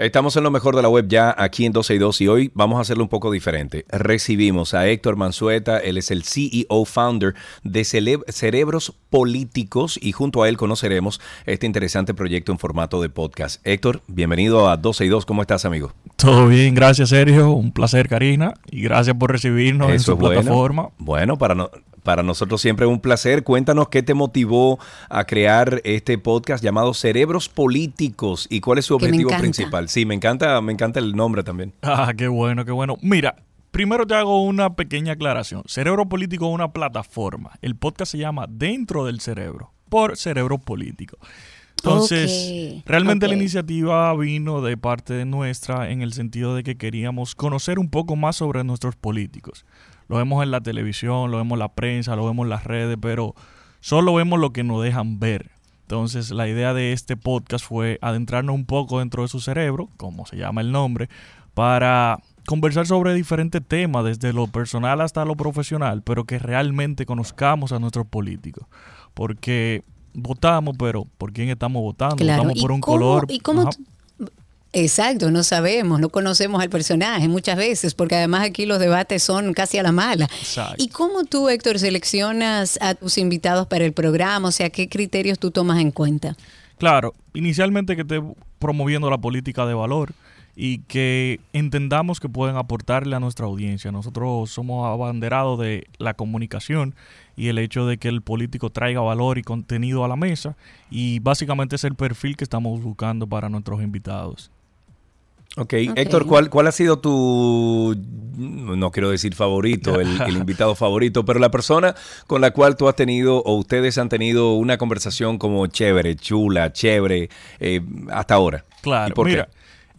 Estamos en lo mejor de la web ya aquí en 12 y 2 y hoy vamos a hacerlo un poco diferente. Recibimos a Héctor Mansueta, él es el CEO founder de Cerebros Políticos y junto a él conoceremos este interesante proyecto en formato de podcast. Héctor, bienvenido a 12 y 2, ¿cómo estás amigo? Todo bien, gracias Sergio, un placer Karina y gracias por recibirnos en su bueno. plataforma. Bueno, para, no- para nosotros siempre es un placer. Cuéntanos qué te motivó a crear este podcast llamado Cerebros Políticos y cuál es su objetivo principal. Sí, me encanta, me encanta el nombre también. Ah, qué bueno, qué bueno. Mira, primero te hago una pequeña aclaración. Cerebro Político es una plataforma. El podcast se llama Dentro del Cerebro, por Cerebro Político. Entonces, realmente la iniciativa vino de parte nuestra en el sentido de que queríamos conocer un poco más sobre nuestros políticos. Lo vemos en la televisión, lo vemos en la prensa, lo vemos en las redes, pero solo vemos lo que nos dejan ver. Entonces, la idea de este podcast fue adentrarnos un poco dentro de su cerebro, como se llama el nombre, para conversar sobre diferentes temas, desde lo personal hasta lo profesional, pero que realmente conozcamos a nuestros políticos. Porque votamos, pero ¿por quién estamos votando? Claro. Votamos ¿Y por un cómo- color. ¿Y cómo Exacto, no sabemos, no conocemos al personaje muchas veces, porque además aquí los debates son casi a la mala. ¿Y cómo tú, Héctor, seleccionas a tus invitados para el programa? O sea, ¿qué criterios tú tomas en cuenta? Claro, inicialmente que esté promoviendo la política de valor y que entendamos que pueden aportarle a nuestra audiencia. Nosotros somos abanderados de la comunicación y el hecho de que el político traiga valor y contenido a la mesa y básicamente es el perfil que estamos buscando para nuestros invitados. Ok, Héctor, ¿cuál, ¿cuál ha sido tu, no quiero decir favorito, el, el invitado favorito, pero la persona con la cual tú has tenido o ustedes han tenido una conversación como chévere, chula, chévere, eh, hasta ahora? Claro, ¿Y por qué?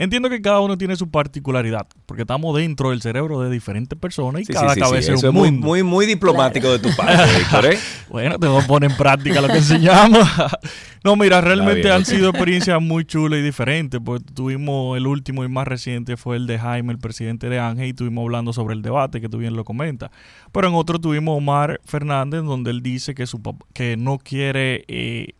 Entiendo que cada uno tiene su particularidad, porque estamos dentro del cerebro de diferentes personas y Sí, cada sí, cabeza sí, es un es mundo. muy, muy diplomático de tu parte, Héctor, ¿eh? bueno, te voy a poner en práctica lo que enseñamos. no, mira, realmente han sido experiencias muy chulas y diferentes. Pues tuvimos el último y más reciente fue el de Jaime, el presidente de Ángel, y estuvimos hablando sobre el debate, que tú bien lo comentas. Pero en otro tuvimos Omar Fernández, donde él dice que su que no quiere eh,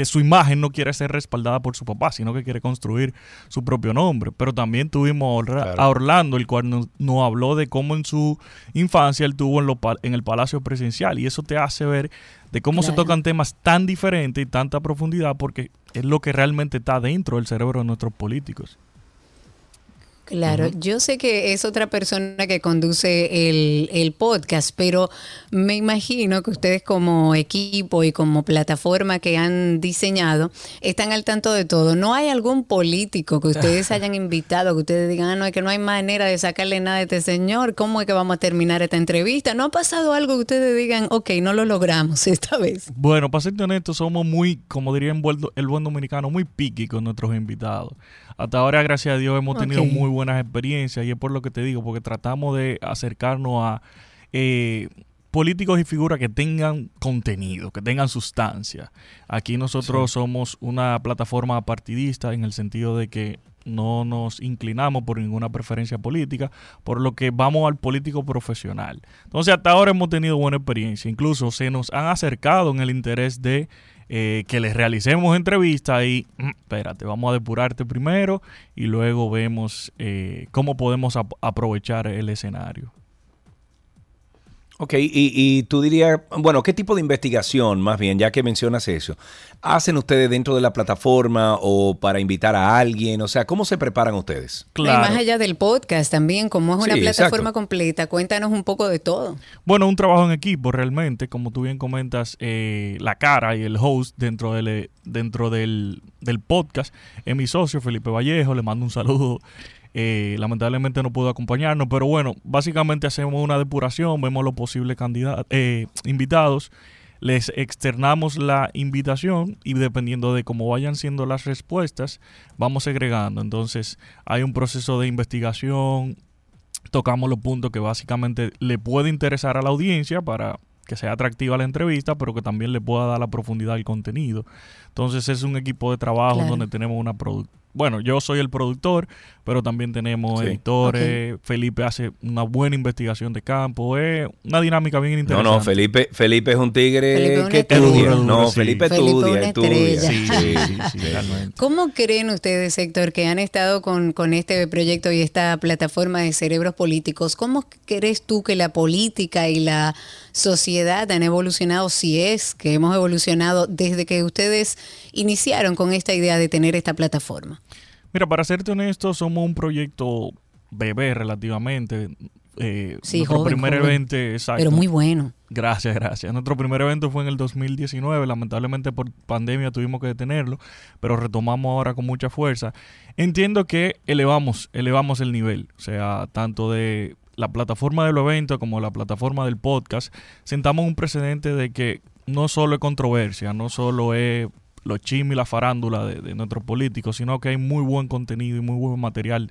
que su imagen no quiere ser respaldada por su papá, sino que quiere construir su propio nombre. Pero también tuvimos a Orlando, el cual nos, habló de cómo en su infancia él tuvo en, lo, en el Palacio Presidencial. Y eso te hace ver de cómo se tocan temas tan diferentes y tanta profundidad, porque es lo que realmente está dentro del cerebro de nuestros políticos. Claro, yo sé que es otra persona que conduce el, podcast, pero me imagino que ustedes como equipo y como plataforma que han diseñado están al tanto de todo. ¿No hay algún político que ustedes hayan invitado, que ustedes digan, ah, no, es que no hay manera de sacarle nada a este señor? ¿Cómo es que vamos a terminar esta entrevista? ¿No ha pasado algo que ustedes digan, ok, no lo logramos esta vez? Bueno, para ser honesto, somos muy, como diría el buen dominicano, muy piqui con nuestros invitados. Hasta ahora, gracias a Dios, hemos tenido muy buenas experiencias y es por lo que te digo, porque tratamos de acercarnos a eh, políticos y figuras que tengan contenido, que tengan sustancia. Aquí nosotros somos una plataforma partidista en el sentido de que no nos inclinamos por ninguna preferencia política, por lo que vamos al político profesional. Entonces, hasta ahora hemos tenido buena experiencia. Incluso se nos han acercado en el interés de eh, que les realicemos entrevistas y, mm, espérate, vamos a depurarte primero y luego vemos eh, cómo podemos aprovechar el escenario. Ok, y, y, tú dirías, bueno, ¿qué tipo de investigación, más bien, ya que mencionas eso, hacen ustedes dentro de la plataforma o para invitar a alguien? O sea, ¿cómo se preparan ustedes? Claro. Y más allá del podcast también, como es una plataforma completa, cuéntanos un poco de todo. Bueno, un trabajo en equipo realmente, como tú bien comentas, eh, la cara y el host dentro del, dentro del, del podcast es mi socio Felipe Vallejo, le mando un saludo. Eh, lamentablemente no pudo acompañarnos, pero bueno, básicamente hacemos una depuración, vemos los posibles candidatos, eh, invitados, les externamos la invitación y dependiendo de cómo vayan siendo las respuestas, vamos segregando. Entonces hay un proceso de investigación, tocamos los puntos que básicamente le puede interesar a la audiencia para que sea atractiva la entrevista, pero que también le pueda dar la profundidad al contenido. Entonces es un equipo de trabajo donde tenemos una producción bueno, yo soy el productor, pero también tenemos editores. Felipe hace una buena investigación de campo. Es una dinámica bien interesante. No, no, Felipe, Felipe es un tigre que estudia. no, Felipe estudia, estudia. Sí, sí, sí, ¿Cómo creen ustedes, Héctor, que han estado con, con este proyecto y esta plataforma de cerebros políticos? ¿Cómo crees tú que la política y la sociedad han evolucionado, si es que hemos evolucionado desde que ustedes iniciaron con esta idea de tener esta plataforma? Mira, para serte honesto, somos un proyecto bebé relativamente. Eh, sí, nuestro primer evento, exacto. Pero muy bueno. Gracias, gracias. Nuestro primer evento fue en el 2019. Lamentablemente por pandemia tuvimos que detenerlo, pero retomamos ahora con mucha fuerza. Entiendo que elevamos, elevamos el nivel, o sea, tanto de la plataforma del evento como la plataforma del podcast, sentamos un precedente de que no solo es controversia, no solo es los chismes y la farándula de, nuestros políticos, sino que hay muy buen contenido y muy buen material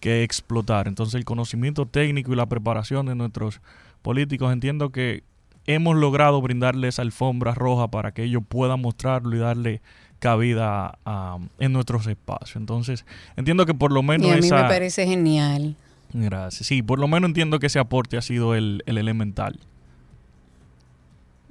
que explotar. Entonces el conocimiento técnico y la preparación de nuestros políticos, entiendo que hemos logrado brindarles alfombra roja para que ellos puedan mostrarlo y darle cabida en nuestros espacios. Entonces, entiendo que por lo menos... Y a mí me parece genial. Gracias. Sí, por lo menos entiendo que ese aporte ha sido el, el elemental.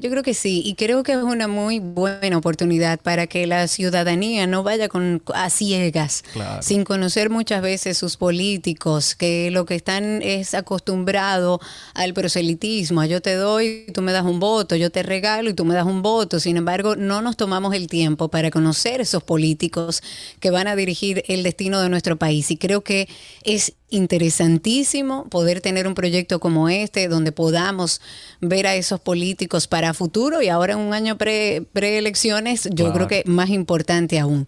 Yo creo que sí, y creo que es una muy buena oportunidad para que la ciudadanía no vaya con, a ciegas, sin conocer muchas veces sus políticos, que lo que están es acostumbrado al proselitismo, yo te doy, tú me das un voto, yo te regalo y tú me das un voto. Sin embargo, no nos tomamos el tiempo para conocer esos políticos que van a dirigir el destino de nuestro país. Y creo que es interesantísimo poder tener un proyecto como este donde podamos ver a esos políticos para futuro y ahora en un año pre preelecciones yo creo que más importante aún.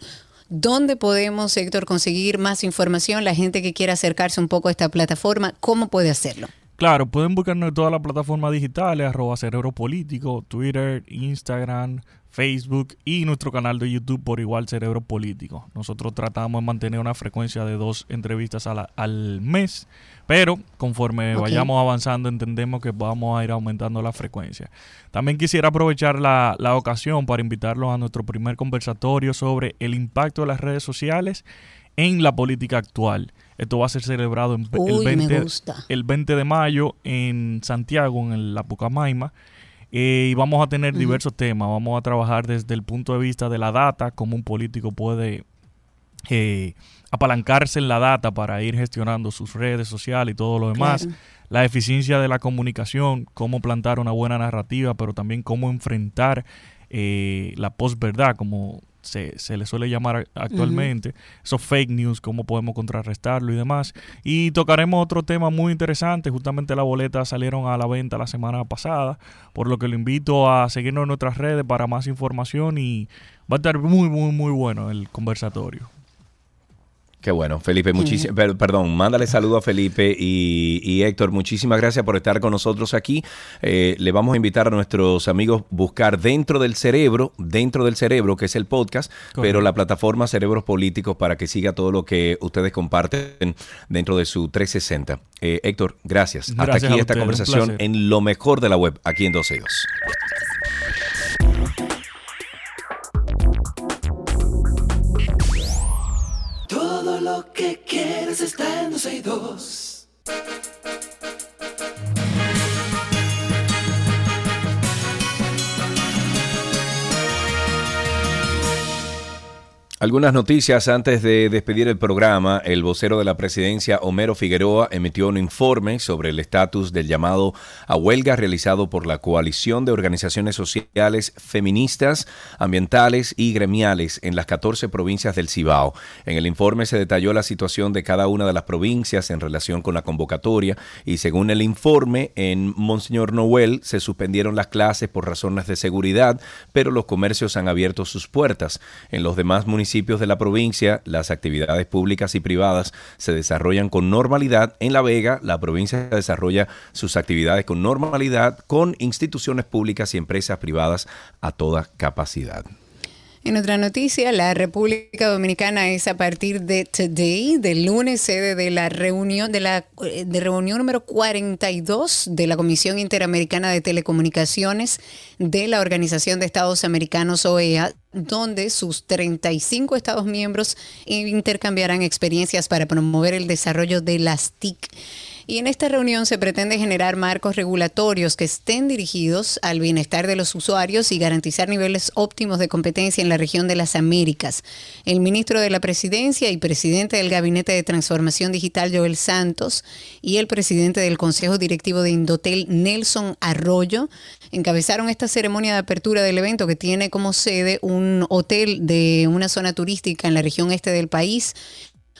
¿Dónde podemos, Héctor, conseguir más información? La gente que quiera acercarse un poco a esta plataforma, ¿cómo puede hacerlo? Claro, pueden buscarnos en todas las plataformas digitales, arroba cerebro político, Twitter, Instagram, Facebook y nuestro canal de YouTube por igual Cerebro Político. Nosotros tratamos de mantener una frecuencia de dos entrevistas al mes, pero conforme vayamos avanzando entendemos que vamos a ir aumentando la frecuencia. También quisiera aprovechar la, ocasión para invitarlos a nuestro primer conversatorio sobre el impacto de las redes sociales en la política actual. Esto va a ser celebrado el, 20, el 20 de mayo en Santiago, en la Pucamaima. Eh, y vamos a tener diversos temas. Vamos a trabajar desde el punto de vista de la data, cómo un político puede eh, apalancarse en la data para ir gestionando sus redes sociales y todo lo demás. Claro. La eficiencia de la comunicación, cómo plantar una buena narrativa, pero también cómo enfrentar eh, la posverdad, como se, se le suele llamar actualmente, esos fake news, cómo podemos contrarrestarlo y demás. Y tocaremos otro tema muy interesante, justamente las boletas salieron a la venta la semana pasada, por lo que lo invito a seguirnos en nuestras redes para más información y va a estar muy, muy, muy bueno el conversatorio. Qué bueno, Felipe, muchísimas, perdón, mándale saludo a Felipe y, y Héctor, muchísimas gracias por estar con nosotros aquí. Eh, le vamos a invitar a nuestros amigos buscar dentro del cerebro, dentro del cerebro, que es el podcast, pero la plataforma Cerebros Políticos para que siga todo lo que ustedes comparten dentro de su 360. Eh, Héctor, gracias. Hasta aquí esta conversación en lo mejor de la web, aquí en 12 lo que quieres está en 12 y 2. Algunas noticias antes de despedir el programa. El vocero de la presidencia, Homero Figueroa, emitió un informe sobre el estatus del llamado a huelga realizado por la coalición de organizaciones sociales feministas, ambientales y gremiales en las 14 provincias del Cibao. En el informe se detalló la situación de cada una de las provincias en relación con la convocatoria y según el informe, en Monseñor Noel se suspendieron las clases por razones de seguridad, pero los comercios han abierto sus puertas. En los demás municipios de la provincia, las actividades públicas y privadas se desarrollan con normalidad. En La Vega, la provincia desarrolla sus actividades con normalidad con instituciones públicas y empresas privadas a toda capacidad. En otra noticia, la República Dominicana es a partir de today, del lunes, sede de la reunión de la de reunión número 42 de la Comisión Interamericana de Telecomunicaciones de la Organización de Estados Americanos OEA, donde sus 35 estados miembros intercambiarán experiencias para promover el desarrollo de las TIC. Y en esta reunión se pretende generar marcos regulatorios que estén dirigidos al bienestar de los usuarios y garantizar niveles óptimos de competencia en la región de las Américas. El ministro de la Presidencia y presidente del Gabinete de Transformación Digital, Joel Santos, y el presidente del Consejo Directivo de Indotel, Nelson Arroyo, encabezaron esta ceremonia de apertura del evento que tiene como sede un hotel de una zona turística en la región este del país.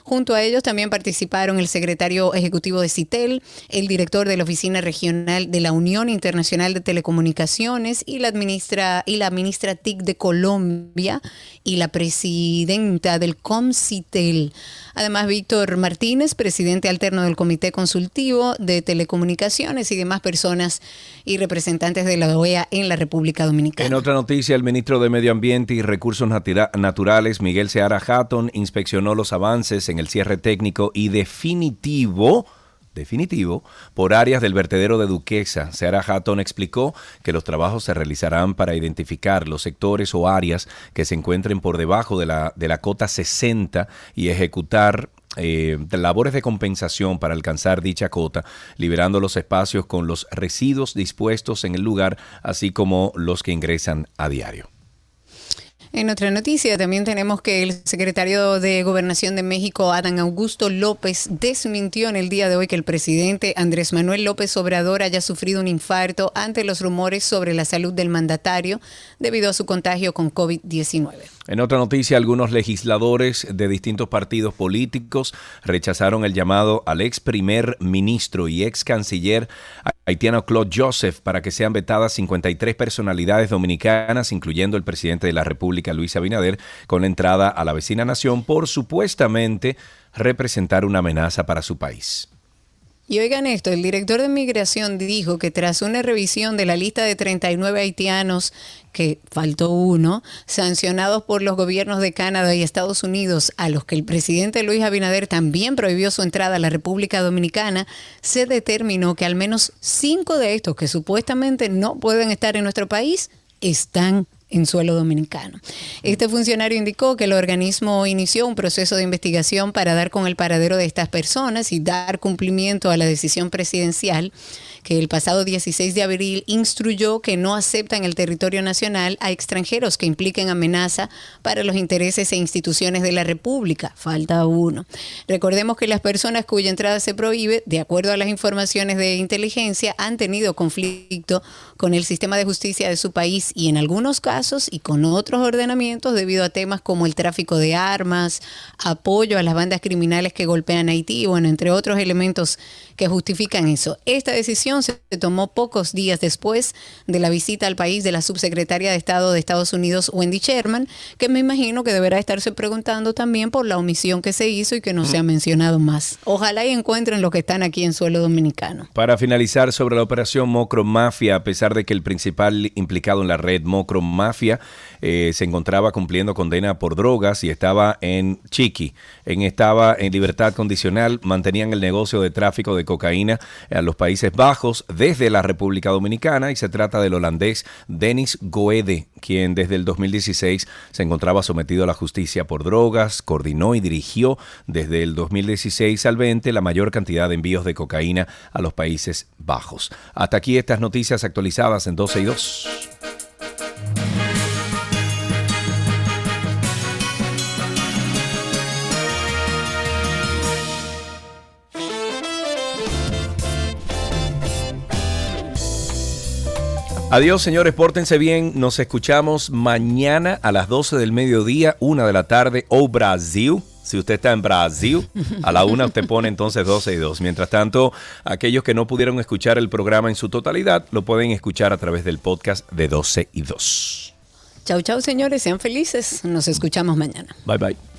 Junto a ellos también participaron el secretario ejecutivo de CITEL, el director de la Oficina Regional de la Unión Internacional de Telecomunicaciones y la, ministra, y la ministra TIC de Colombia y la presidenta del COMCITEL. Además, Víctor Martínez, presidente alterno del Comité Consultivo de Telecomunicaciones y demás personas y representantes de la OEA en la República Dominicana. En otra noticia, el ministro de Medio Ambiente y Recursos Naturales, Miguel Seara Hatton, inspeccionó los avances en el cierre técnico y definitivo definitivo por áreas del vertedero de Duquesa. Seara Hatton explicó que los trabajos se realizarán para identificar los sectores o áreas que se encuentren por debajo de la, de la cota 60 y ejecutar eh, labores de compensación para alcanzar dicha cota, liberando los espacios con los residuos dispuestos en el lugar, así como los que ingresan a diario. En otra noticia también tenemos que el secretario de Gobernación de México, Adán Augusto López, desmintió en el día de hoy que el presidente Andrés Manuel López Obrador haya sufrido un infarto ante los rumores sobre la salud del mandatario debido a su contagio con COVID-19. En otra noticia, algunos legisladores de distintos partidos políticos rechazaron el llamado al ex primer ministro y ex canciller haitiano Claude Joseph para que sean vetadas 53 personalidades dominicanas, incluyendo el presidente de la República, Luis Abinader, con la entrada a la vecina nación por supuestamente representar una amenaza para su país. Y oigan esto, el director de migración dijo que tras una revisión de la lista de 39 haitianos, que faltó uno, sancionados por los gobiernos de Canadá y Estados Unidos, a los que el presidente Luis Abinader también prohibió su entrada a la República Dominicana, se determinó que al menos cinco de estos que supuestamente no pueden estar en nuestro país están en suelo dominicano. Este funcionario indicó que el organismo inició un proceso de investigación para dar con el paradero de estas personas y dar cumplimiento a la decisión presidencial que el pasado 16 de abril instruyó que no aceptan el territorio nacional a extranjeros que impliquen amenaza para los intereses e instituciones de la República. Falta uno. Recordemos que las personas cuya entrada se prohíbe, de acuerdo a las informaciones de inteligencia, han tenido conflicto con el sistema de justicia de su país y en algunos casos y con otros ordenamientos debido a temas como el tráfico de armas, apoyo a las bandas criminales que golpean Haití, bueno, entre otros elementos que justifican eso. Esta decisión se tomó pocos días después de la visita al país de la subsecretaria de Estado de Estados Unidos, Wendy Sherman, que me imagino que deberá estarse preguntando también por la omisión que se hizo y que no se ha mencionado más. Ojalá y encuentren los que están aquí en suelo dominicano. Para finalizar sobre la operación Mocro Mafia, a pesar de que el principal implicado en la red Mocro Mafia eh, se encontraba cumpliendo condena por drogas y estaba en Chiqui, en, estaba en libertad condicional, mantenían el negocio de tráfico de cocaína a los Países Bajos desde la República Dominicana y se trata del holandés Denis Goede, quien desde el 2016 se encontraba sometido a la justicia por drogas, coordinó y dirigió desde el 2016 al 20 la mayor cantidad de envíos de cocaína a los Países Bajos. Hasta aquí estas noticias actualizadas en 12 y 2. Adiós, señores, pórtense bien. Nos escuchamos mañana a las 12 del mediodía, una de la tarde, o Brasil. Si usted está en Brasil, a la una usted pone entonces 12 y 2. Mientras tanto, aquellos que no pudieron escuchar el programa en su totalidad, lo pueden escuchar a través del podcast de 12 y 2. Chau, chau, señores. Sean felices. Nos escuchamos mañana. Bye, bye.